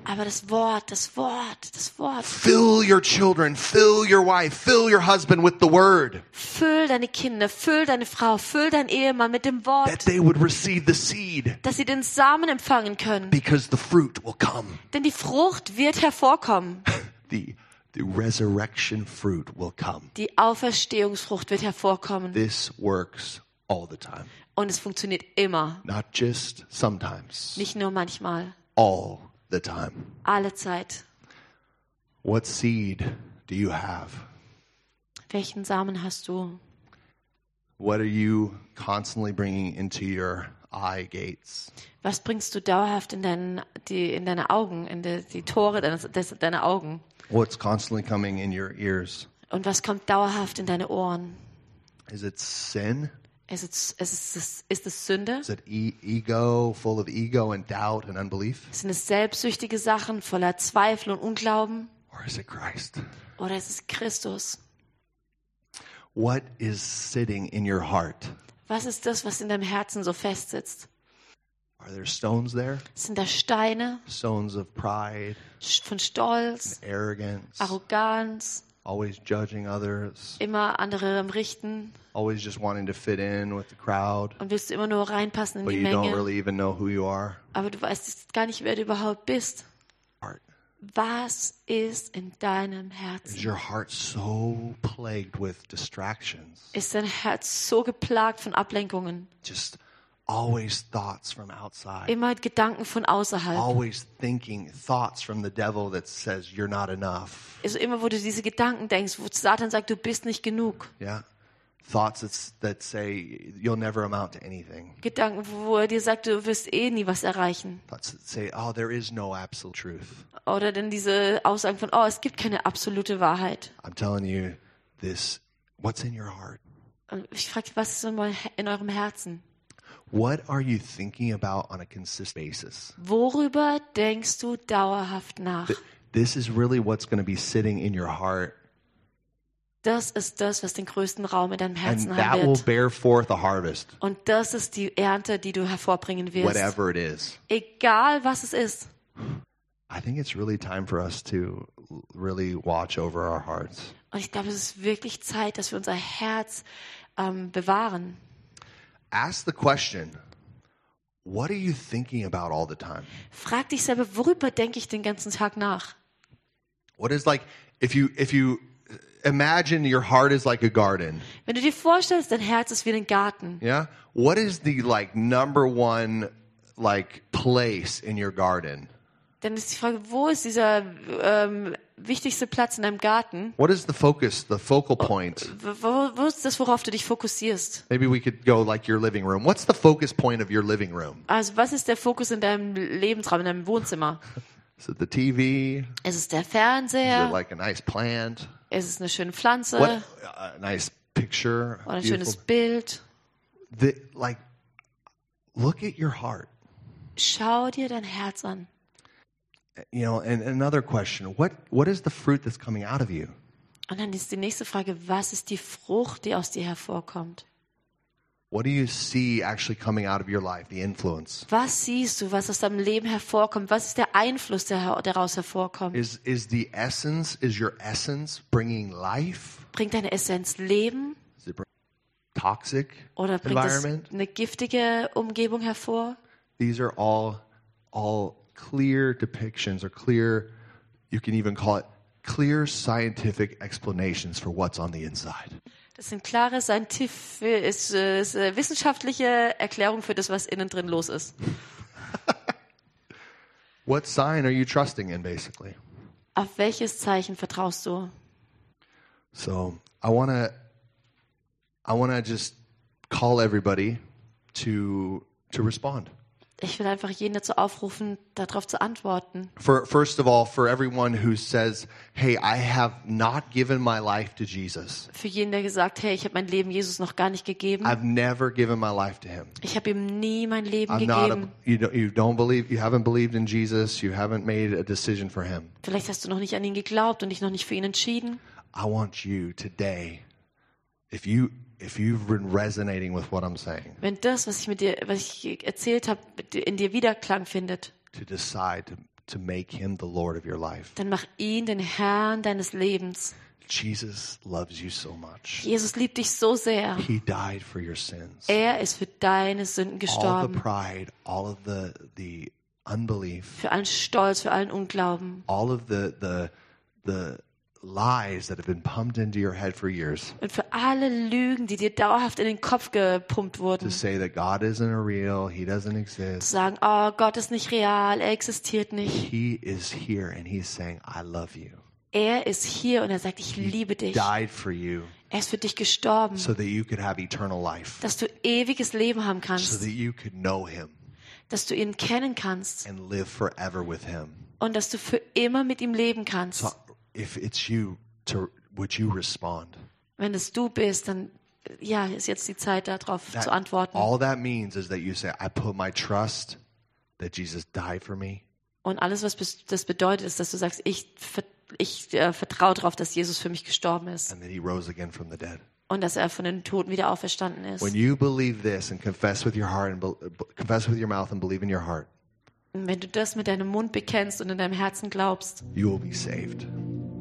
Aber das Wort, das Wort, das Wort. Fill your children, fill your wife, fill your husband with the word, Füll deine Kinder, füll deine Frau, füll dein Ehemann mit dem Wort, that they would receive the seed, dass sie den Samen empfangen können. because the fruit will come. Denn die Frucht wird hervorkommen. The, the resurrection fruit will come. Die Auferstehungsfrucht wird hervorkommen. This works all the time, Und es funktioniert immer. not just sometimes, Nicht nur manchmal. all the time. Alle Zeit. What seed do you have? Welchen Samen hast du? What are you constantly bringing into your eye gates? Was bringst du dauerhaft in, deinen, die, in deine Augen, in die, die Tore deines, des, deiner Augen? What's constantly coming in your ears? Und was kommt dauerhaft in deine Ohren? Is it sin? Ist es, ist es, ist es Sünde? Is it e- ego, full of ego and doubt and unbelief? Sind es selbstsüchtige Sachen voller Zweifel und Unglauben? Or is it Christ? Oder ist es Christus? What is sitting in your heart? Was ist das, was in deinem Herzen so festsitzt? Are there stones there? Sind da Steine Stones of pride, von Stolz, arrogance, Arroganz, always judging others, immer andere Richten always just wanting to fit in with the crowd, und willst du immer nur reinpassen in but die you don't Menge, really even know who you are? aber du weißt gar nicht, wer du überhaupt bist. Heart. Was ist in deinem Is Herzen? your heart so plagued with distractions? Ist dein Herz so geplagt von Ablenkungen? Just always thoughts from outside. Immer Gedanken von außerhalb. Always thinking thoughts from the devil that says you're not enough. Also immer, wo du diese Gedanken denkst, wo Satan sagt, du bist nicht genug. Yeah. Thoughts that say you'll never amount to anything. Gedanken, wo er dir sagt, du wirst eh nie was erreichen. Thoughts that say, oh, there is no absolute truth. Oder dann diese Aussagen von, oh, es gibt keine absolute Wahrheit. I'm telling you, this, what's in your heart? Und ich frage, was ist in eurem Herzen? What are you thinking about on a consistent basis? Worüber denkst du dauerhaft nach? This is really what's going to be sitting in your heart, Das ist das, was den größten Raum in deinem and Herzen that haben will wird. bear forth a harvest, Und das ist die Ernte, die du hervorbringen wirst. whatever it is. Egal, was es ist. I think it's really time for us to really watch over our hearts. Und ich glaube, es ist wirklich Zeit, dass wir unser Herz ähm, bewahren. Ask the question, what are you thinking about all the time? Frag dich selber, worüber denke ich den ganzen Tag nach? What is like if you if you imagine your heart is like a garden, Wenn du dir vorstellst, dein Herz ist wie ein Garten. yeah? What is the like number one like place in your garden? Dann ist die Frage, wo ist dieser ähm, wichtigste Platz in deinem Garten? What is the focus, the focal point? Wo, wo, ist das, worauf du dich fokussierst? Maybe we could go like your living room. What's the focus point of your living room? Also was ist der Fokus in deinem Lebensraum, in deinem Wohnzimmer? Is it the TV? Ist es der Is it Fernseher? like a nice plant? Ist es eine schöne Pflanze? What a nice picture? Oder ein schönes Bild? the, like look at your heart Schau dir dein Herz an. You know and another question what what is the fruit that's coming out of you Und dann ist die nächste Frage, was ist die Frucht, die aus dir hervorkommt? what do you see actually coming out of your life the influence Was siehst du, was aus deinem Leben hervorkommt? Was ist der Einfluss, der daraus hervorkommt? is is the essence is your essence bringing life Bringt deine Essenz Leben is it toxic oder bringt es environment eine giftige Umgebung hervor? these are all all clear depictions or clear you can even call it clear scientific explanations for what's on the inside Das sind klare scientific, ist, äh, ist, äh, wissenschaftliche Erklärungen für das, was innen drin los ist. what sign are you trusting in basically Auf welches Zeichen vertraust du? So I want to, I want to just call everybody to to respond. Ich will einfach jeden dazu aufrufen, darauf zu antworten. For first of all, for everyone who says, "Hey, I have not given my life to Jesus. Für jeden, der gesagt, hey, ich habe mein Leben Jesus noch gar nicht gegeben. I've never given my life to Him. Ich habe ihm nie mein Leben I'm not. A, gegeben. you don't. You don't believe. You haven't believed in Jesus. You haven't made a decision for Him. Vielleicht hast du noch nicht an ihn geglaubt und dich noch nicht für ihn entschieden. I want you today, if you if you've been resonating with what I'm saying, Wenn das, was ich mit dir, was ich erzählt habe, in dir Wiederklang findet, to decide to to make him the Lord of your life. dann mach ihn den Herrn deines Lebens. Jesus loves you so much. Jesus liebt dich so sehr. He died for your sins. Er ist für deine Sünden All the gestorben. pride, all of the the unbelief, Für allen Stolz, für allen Unglauben. all of the the the lies that have been pumped into your head for years Und für alle Lügen, die dir dauerhaft in den Kopf gepumpt to wurden. say that God isn't real, he doesn't Zu exist. sagen, oh, Gott ist nicht real, er existiert nicht. He is here and he's saying, I love you. Er ist hier und er sagt, ich liebe dich. Died for you Er ist für dich gestorben, so that you could have eternal life. dass du ewiges Leben haben So kannst, that you could know him dass du ihn kennen kannst and live forever with him. und dass du für immer mit ihm leben kannst. So if it's you to would you respond? Wenn es du bist, dann ja, ist jetzt die Zeit darauf That- zu antworten. all that means is that you say, I put my trust that Jesus died for me. Und alles, was das bedeutet, ist, dass du sagst, ich, ich äh, vertraue darauf, dass Jesus für mich gestorben ist and that he rose again from the dead. und dass er von den Toten wieder auferstanden ist. When you believe this and confess with your heart and confess with your mouth and believe in your heart, Und wenn du das mit deinem Mund bekennst und in deinem Herzen glaubst, you will be saved.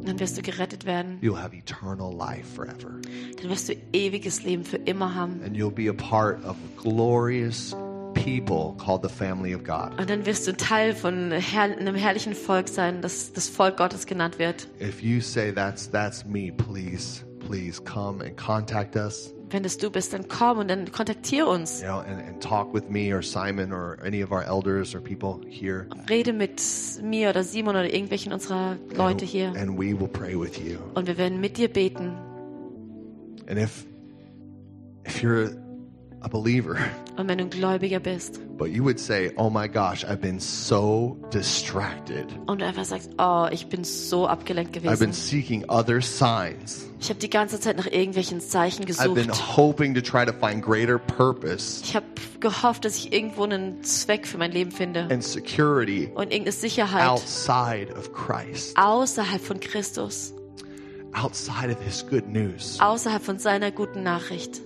Dann wirst du gerettet werden. You'll have eternal life forever. Dann wirst du ewiges Leben für immer haben. And you'll be a part of glorious people called the family of God. Und dann wirst du Teil von einem herrlichen Volk sein, das das Volk Gottes genannt wird. If you say that's that's me, please, please come and contact us, Wenn das du bist, dann komm und dann kontaktiere uns. you know, and, and talk with me or Simon or any of our elders or people here. Rede mit mir oder Simon oder irgendwelchen unserer Leute hier. And we will pray with you. Und wir werden mit dir beten. And if if you're a believer, Und wenn du ein Gläubiger bist but you would say, "Oh my gosh, I've been so distracted. und du einfach sagst, oh, ich bin so abgelenkt I've been gewesen. seeking other signs. Ich habe die ganze Zeit nach irgendwelchen Zeichen I've been gesucht. hoping to try to find greater purpose Ich habe gehofft, dass ich irgendwo einen Zweck für mein Leben finde and security und irgendeine Sicherheit outside of Christ, außerhalb von Christus, outside of His good news." außerhalb von seiner guten Nachricht.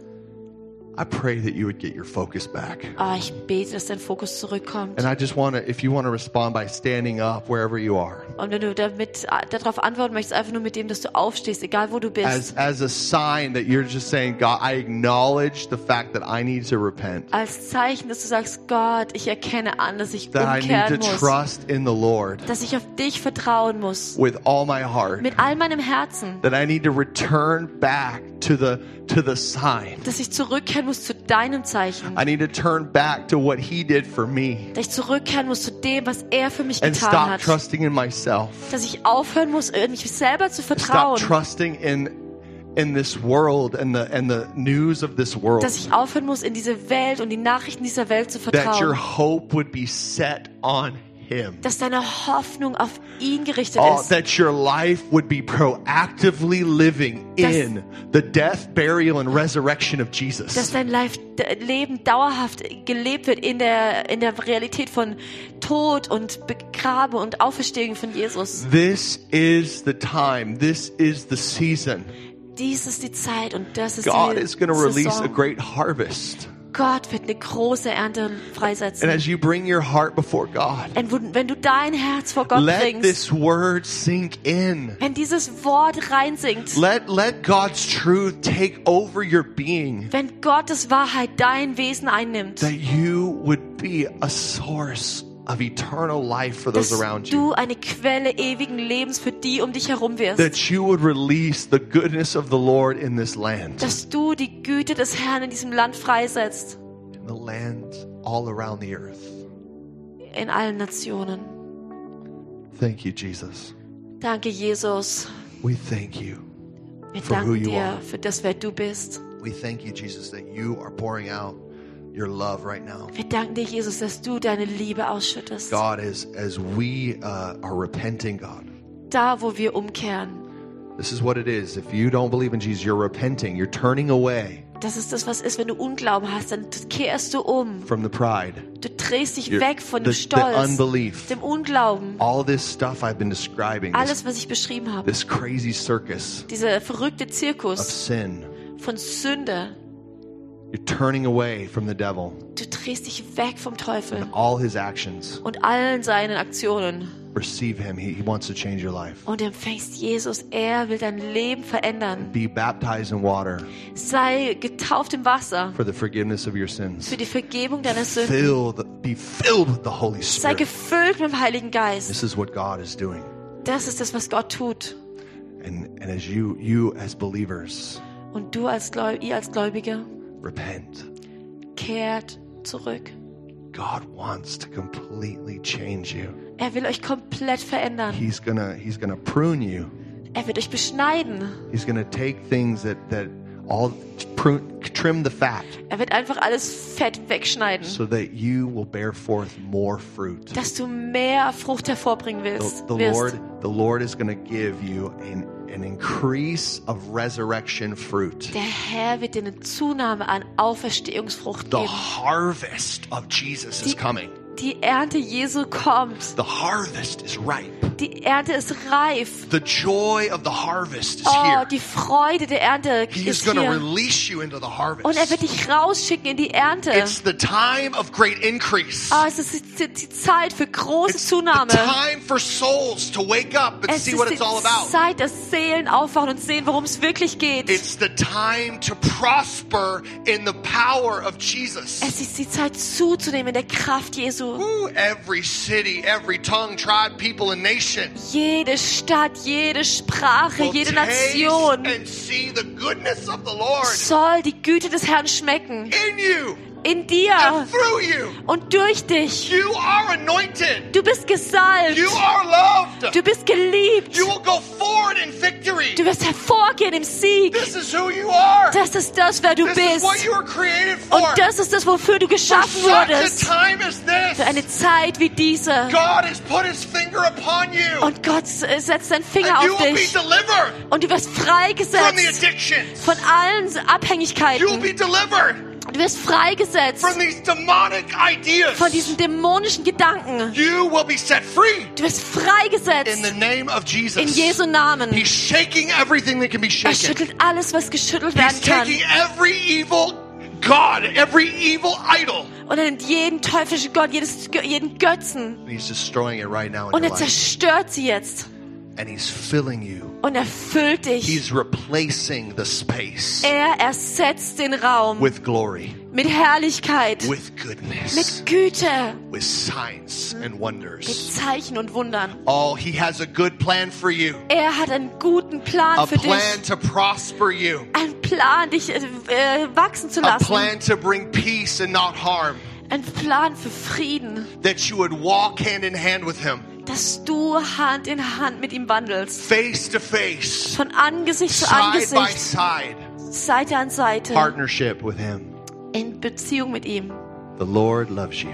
I pray that you would get your focus back. Oh, ich bete, dass dein Fokus zurückkommt. And I just want to, if you want to respond by standing up wherever you are, Und wenn du damit äh, darauf antworten möchtest, einfach nur mit dem, dass du aufstehst, egal wo du bist, as as a sign that you're just saying, God, I acknowledge the fact that I need to repent, als Zeichen, dass du sagst, Gott, ich erkenne an, dass ich that I need to muss, trust in the Lord. Dass ich auf dich vertrauen muss, with all my heart, mit all meinem Herzen, that I need to return back to the to the sign. dass ich zurückkehren muss zu deinem Zeichen, I need to turn back to what He did for me, dass ich zurückkehren muss zu dem, was er für mich and getan stop hat, trusting in myself. dass ich aufhören muss, mich selber zu Stop vertrauen, trusting in in this world and the and the news of this world. dass ich aufhören muss, in diese Welt und die Nachrichten dieser Welt zu That your vertrauen, hope would be set on Him. dass deine Hoffnung auf ihn gerichtet Oh, ist. that your life would be proactively living Das- in the death, burial, and resurrection of dass Jesus. dein Life, Leben dauerhaft gelebt wird in der, in der Realität von Tod und Begraben und Auferstehung von Jesus. This is the time. This is the season. Dies ist die Zeit und das ist God die is going to release a great harvest. Gott wird eine große Ernte And as you bring your heart before God, Und wenn du dein Herz vor Gott let bringst, this word sink in. wenn dieses Wort reinsinkt, Let, let God's truth take over your being. wenn Gottes Wahrheit dein Wesen einnimmt, That you would be a source of eternal life for those around you. du eine Quelle ewigen Lebens für die um dich herum wirst. that you would release the goodness of the Lord in this land, Dass du die Güte des Herrn in diesem Land freisetzt. in the land all around the earth. in allen Nationen. Thank you, Jesus. Danke, Jesus. We thank you. Wir For who you dir are. für das, wer du bist. We thank you, Jesus, that you are pouring out your love right now. Wir danken dir, Jesus, dass du deine Liebe ausschüttest. God, as as we uh, are repenting, God, Da, wo wir umkehren. this is what it is. If you don't believe in Jesus, you're repenting. You're turning away Das ist das, was ist, wenn du Unglauben hast, dann kehrst du um. from the pride, Du drehst dich You're- weg von the, dem the Stolz, unbelief, dem Unglauben. all this stuff I've been describing, Alles, was ich beschrieben habe. this crazy circus Dieser verrückte of Zirkus sin. von Sünde. You're turning away from the devil Du drehst dich weg vom Teufel and all his actions. und allen seinen Aktionen Receive him. He, he wants to change your life. und empfängst Jesus. Er will dein Leben verändern. Be baptized in water Sei getauft im Wasser for the forgiveness of your für sins. die Vergebung deiner Sünden. Fill the, be filled with the Holy Sei Spirit. gefüllt mit dem Heiligen Geist. This is what God is doing. Das ist das, was Gott tut. And, and as you, you as believers, Und du als ihr als Gläubige repent. kehrt zurück. God wants to completely change you. Er will euch komplett verändern. He's gonna, he's gonna prune you. Er wird euch beschneiden. He's gonna take things that, that all prune, trim the fat Er wird einfach alles Fett wegschneiden, so that you will bear forth more fruit. dass du mehr Frucht hervorbringen The, willst. the wirst. Lord, the Lord is gonna give you an, an increase of resurrection fruit. Der Herr wird dir eine Zunahme an Auferstehungsfrucht The harvest of Jesus is coming. Die Ernte Jesu kommt. The harvest is ripe. Die Ernte ist reif. The joy of the harvest is Oh, here. die Freude der Ernte He is ist going to hier. release you into the harvest. Und er wird dich rausschicken in die Ernte. It's the time of great increase. Oh, es ist die, die Zeit für große It's the Zunahme. time for souls to wake up and Es see ist what die it's all about. Zeit, dass Seelen aufwachen und sehen, worum es wirklich geht. It's the time to prosper in the power of Jesus. Es ist die Zeit zuzunehmen in der Kraft Jesu. Ooh, every city, every tongue, tribe, people, and nation Jede Stadt, jede Sprache, jede Nation soll die Güte des Herrn schmecken. In dir und durch dich. You are anointed. Du bist gesalbt. You are loved. Du bist geliebt. You will go forward in victory. Du wirst hervorgehen im Sieg. This is who you are. Das ist das, wer du bist. Und das ist das, wofür du geschaffen wurdest. Für eine Zeit wie diese. Und Gott äh, setzt seinen Finger auf will be dich. delivered Und du wirst freigesetzt von allen You will Abhängigkeiten. Du wirst freigesetzt from these demonic ideas. von diesen dämonischen Gedanken. You will be set free Du wirst freigesetzt in. Jesu Namen. Er schüttelt alles, was geschüttelt werden kann. God, every evil idol, Und er nimmt jeden teuflischen Gott, jedes, jeden Götzen. he's destroying it right now in Und er zerstört sie jetzt. And he's filling you. Und er füllt dich. He's replacing the space Er ersetzt den Raum with glory, mit Herrlichkeit, with goodness, mit Güte, with signs and wonders. mit. Zeichen und Wundern. Oh, he has a good plan for you. Er hat einen guten A Plan für plan dich. to prosper you. Ein Plan, dich äh, wachsen zu lassen. A plan to bring peace and not harm. Ein Plan für Frieden, That you would walk hand in hand with him, dass du Hand in Hand mit ihm wandelst. face to face, Von Angesicht zu side by Angesicht, side, Seite an Seite, partnership with him. in Beziehung mit ihm. The Lord loves you.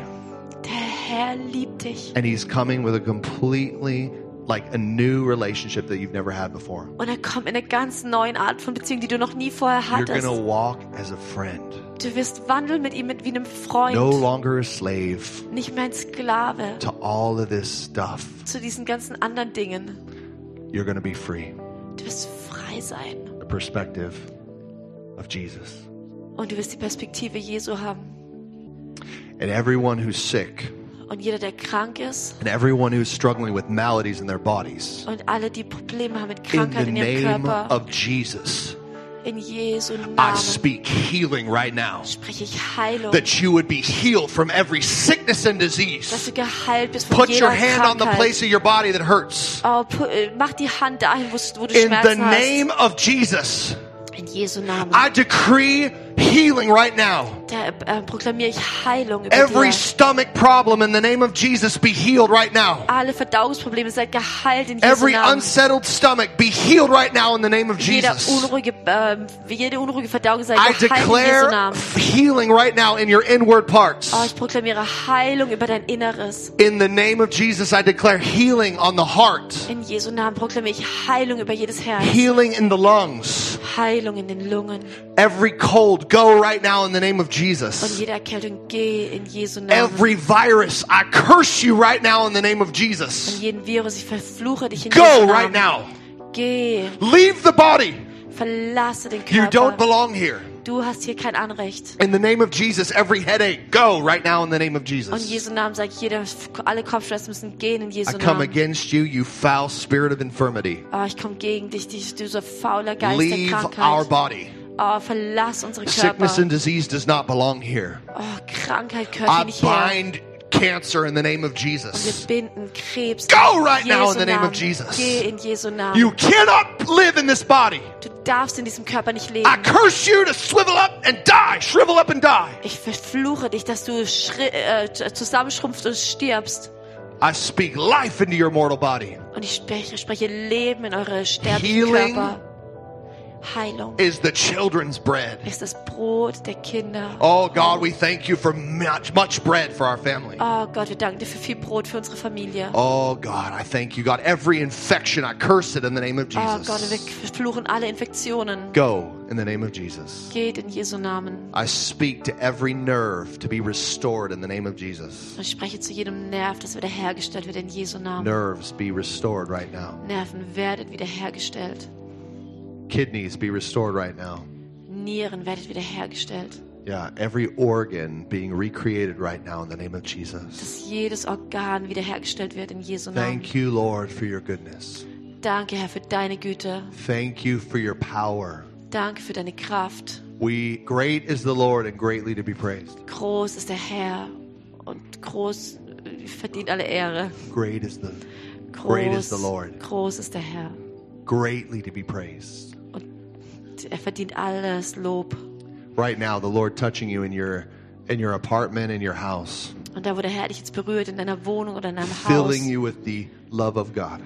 Der Herr liebt dich. And he's coming with a completely, like a new relationship that you've never had before. Und er kommt in einer ganz neuen Art von Beziehung, die du noch nie vorher You're hattest. going to walk as a friend, Du wirst wandeln mit ihm mit, wie einem Freund. no longer a slave Nicht mehr ein Sklave to all of this stuff. zu diesen ganzen anderen Dingen. You're to be free. Du wirst frei sein. The perspective of Jesus. Und du wirst die Perspektive Jesu haben. And everyone who's sick, Und jeder, der krank ist and everyone who's struggling with maladies in their bodies, und alle, die Probleme haben mit in Krankheit the in ihrem name Körper, of Jesus, in Jesu I speak healing right now. spreche ich Heilung. That you would be healed from every sickness and Dass disease. du geheilt bist von Put jeder your hand on the place of your body that hurts. Oh, äh, mach die Hand dahin, wo, wo du In the Schmerzen hast. name of Jesus, In Jesu Namen. I decree healing right now. Da äh, proklamiere ich Heilung über Every dir. stomach problem in the name of Jesus be healed right now. Alle Verdauungsprobleme seid geheilt in Jesu Every Namen. unsettled stomach be healed right now in the name of Jeder Jesus. unruhige, ähm, jede unruhige Verdauung sei I geheilt in Jesu declare Namen. healing right now in your inward parts. Oh, ich proklamiere Heilung über dein Inneres. In the name of Jesus, I declare healing on the heart, In Jesu Namen proklamiere ich Heilung über jedes Herz. healing in the lungs. Heilung in den Lungen. Every cold, go right now in the name of Und Jesus. jede Erkältung geh in Jesu Namen. Every virus, I curse you right now in the name of Und Jesus. jeden Virus, ich verfluche dich in Go Jesu Namen. right now. Geh, Leave the body. verlasse den You don't belong here. Du hast hier kein Anrecht. In the name of Jesus, every headache, go right now in the name of Und in Jesus. Jesu Namen sage ich, jeder, alle Kopfschmerzen müssen gehen in I Jesu come against you, you foul spirit of infirmity. Oh, ich komme gegen dich, dich- dieser fauler Geist der Leave our body. Oh, verlass unsere Sickness Körper. and disease does not belong here. Oh, Krankheit gehört hier I nicht her. bind cancer in the name of Jesus. binden Krebs. Go right now in the name of. Jesus. Geh in Jesu Namen. You cannot live in this body. Du darfst in diesem Körper nicht leben. I curse you to swivel up and die, shrivel up and die. Ich verfluche dich, dass du äh, zusammenschrumpfst und stirbst. I speak life into your mortal body. Und ich spreche, Leben in eure sterblichen Healing. Körper. Heilung Is the children's bread. ist das Brot der Kinder. Oh God, we thank you for much, much bread for our family. Oh Gott, wir danken dir für viel Brot für unsere Familie. Oh God, I thank you, God. Every infection, I curse it in the name of Oh Gott, wir Jesus. verfluchen alle Infektionen. Go in the name of Jesus. Geht in Jesu Namen. I speak to every nerve to be restored in the name of Jesus. Ich spreche zu jedem Nerv, das wiederhergestellt wird in Jesu Namen. Nerves be restored right now. Nerven werdet wiederhergestellt. Kidneys be restored right now. Nieren werdet wiederhergestellt. Yeah, every organ being recreated right now in the name of Jesus. Dass jedes Organ wiederhergestellt wird in Jesu Namen. Thank you, Lord, for your goodness. Danke, Herr, für deine Güte. Thank you for your power. Danke für deine Kraft. We great is the Lord and greatly to be praised. Groß ist der Herr und groß äh, verdient alle Ehre. Great is the Great is Groß, the Lord. groß ist der Herr greatly to be praised. Er verdient alles Lob. Right now, the Lord touching you in your in your apartment, in your house, Und da, wo der Herr dich jetzt berührt, in deiner Wohnung oder in deinem Haus filling you with the love of God.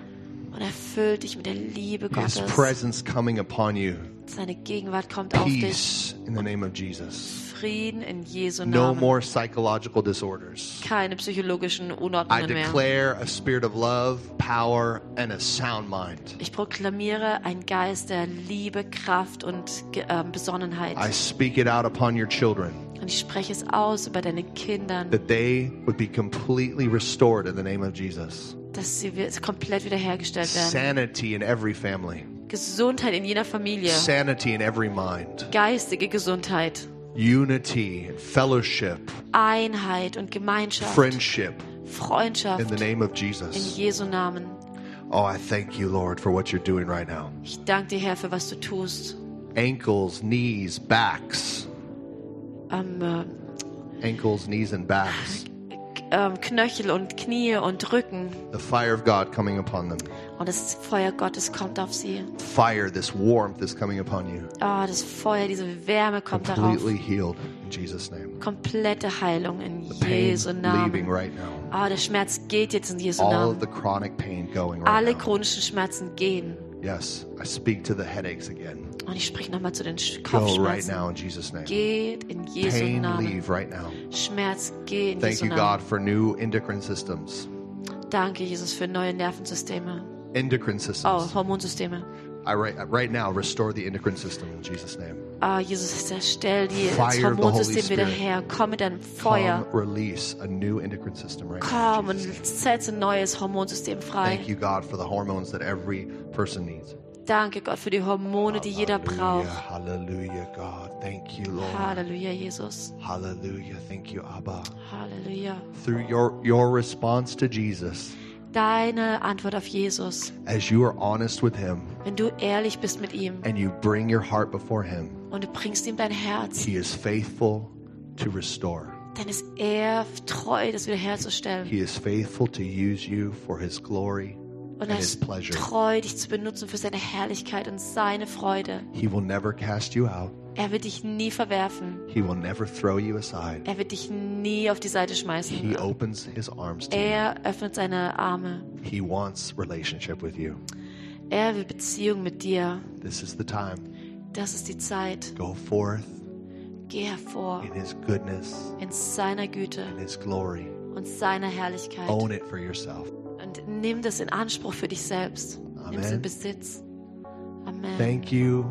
und erfüllt dich mit der Liebe His Gottes. presence coming upon you. Seine Gegenwart kommt auf dich. In the name of Jesus. Frieden in Jesu No Namen. more psychological disorders. Keine psychologischen I Unordnungen mehr. declare a spirit of love, power, and a sound mind. Ich proklamiere einen Geist der Liebe, Kraft und ähm, Besonnenheit. I speak it out upon your children Und ich spreche es aus über deine Kinder, that they would be completely restored in the name of Jesus. dass sie komplett wiederhergestellt werden. Sanity in every family, Gesundheit in jeder Familie, sanity in every mind, geistige Gesundheit, unity and fellowship, Einheit und Gemeinschaft, friendship in Freundschaft the name of in Jesus. Jesu Namen. Oh, I thank you, Lord, for what you're doing right now. Ich danke dir, Herr, für was du tust. Ankles, knees, backs, Ähm, äh, ankles, knees, and backs. ähm, Knöchel und Knie und Rücken. The fire of God coming upon them. Und das Feuer Gottes kommt auf sie. Fire, this warmth is coming upon you. Oh, das Feuer, diese Wärme kommt darauf. Completely healed in Jesus' name. Komplette Heilung in The Jesu leaving Namen. right now. Oh, der Schmerz geht jetzt in Jesu All of Namen. the chronic pain going right Alle chronischen Schmerzen gehen. Yes, I speak to the headaches again. Und ich spreche nochmal zu den Sch- Go right Kopfschmerzen. now in Jesus' name. Geht in Jesu Pain Namen. leave right now. Schmerz, geh in Thank Jesu you, Namen. God, for new endocrine systems. Danke, Jesus, für neue Nervensysteme. Endocrine systems. Oh. Hormonsysteme. I right, right now restore the endocrine system in Jesus' name. Ah, Jesus, stell die, das Hormonsystem wieder her. Komm mit deinem Feuer. Come release a new endocrine system right now. Komm in und setze ein neues Hormonsystem frei. Thank you, God, for the hormones that every person needs. Danke, Gott, für die Hormone, die jeder braucht. Hallelujah, God. Thank you, Lord. Halleluja, Jesus. Hallelujah. Thank you, Abba. Halleluja. Through your, your response to Jesus, Deine Antwort auf Jesus, as you are honest with him wenn du ehrlich bist mit ihm and you bring your heart before him, und du bringst ihm dein Herz, he is faithful to restore. dann ist er treu, das wiederherzustellen. He is faithful to use you for his glory Und er ist treu, dich zu benutzen für seine Herrlichkeit und seine Freude. He will never cast you out. Er wird dich nie verwerfen. He will never throw you aside. Er wird dich nie auf die Seite He schmeißen. opens his arms to you. Er öffnet seine Arme. He wants relationship with you. Er will Beziehung mit dir. This is the time. Das ist die Zeit. Go forth Geh hervor in his goodness, in seiner Güte in his glory. und seiner Herrlichkeit. Own it for yourself. Und nimm das in Anspruch für dich selbst. Nimm es Amen. in Besitz. Amen. Thank you,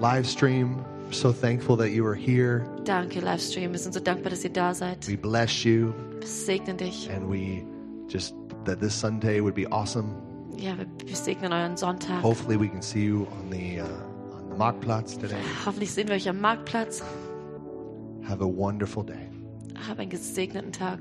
live stream. We're so thankful that you are here. Danke, Livestream. Wir sind so dankbar, dass ihr da seid. We bless you, Wir segnen dich. and we just that this Sunday would be awesome. Ja, wir wir segnen euren Sonntag. Hopefully, we can see you on the uh, on on the Marktplatz today. Hoffentlich sehen wir euch am Marktplatz. Have a wonderful day. Hab einen gesegneten Tag.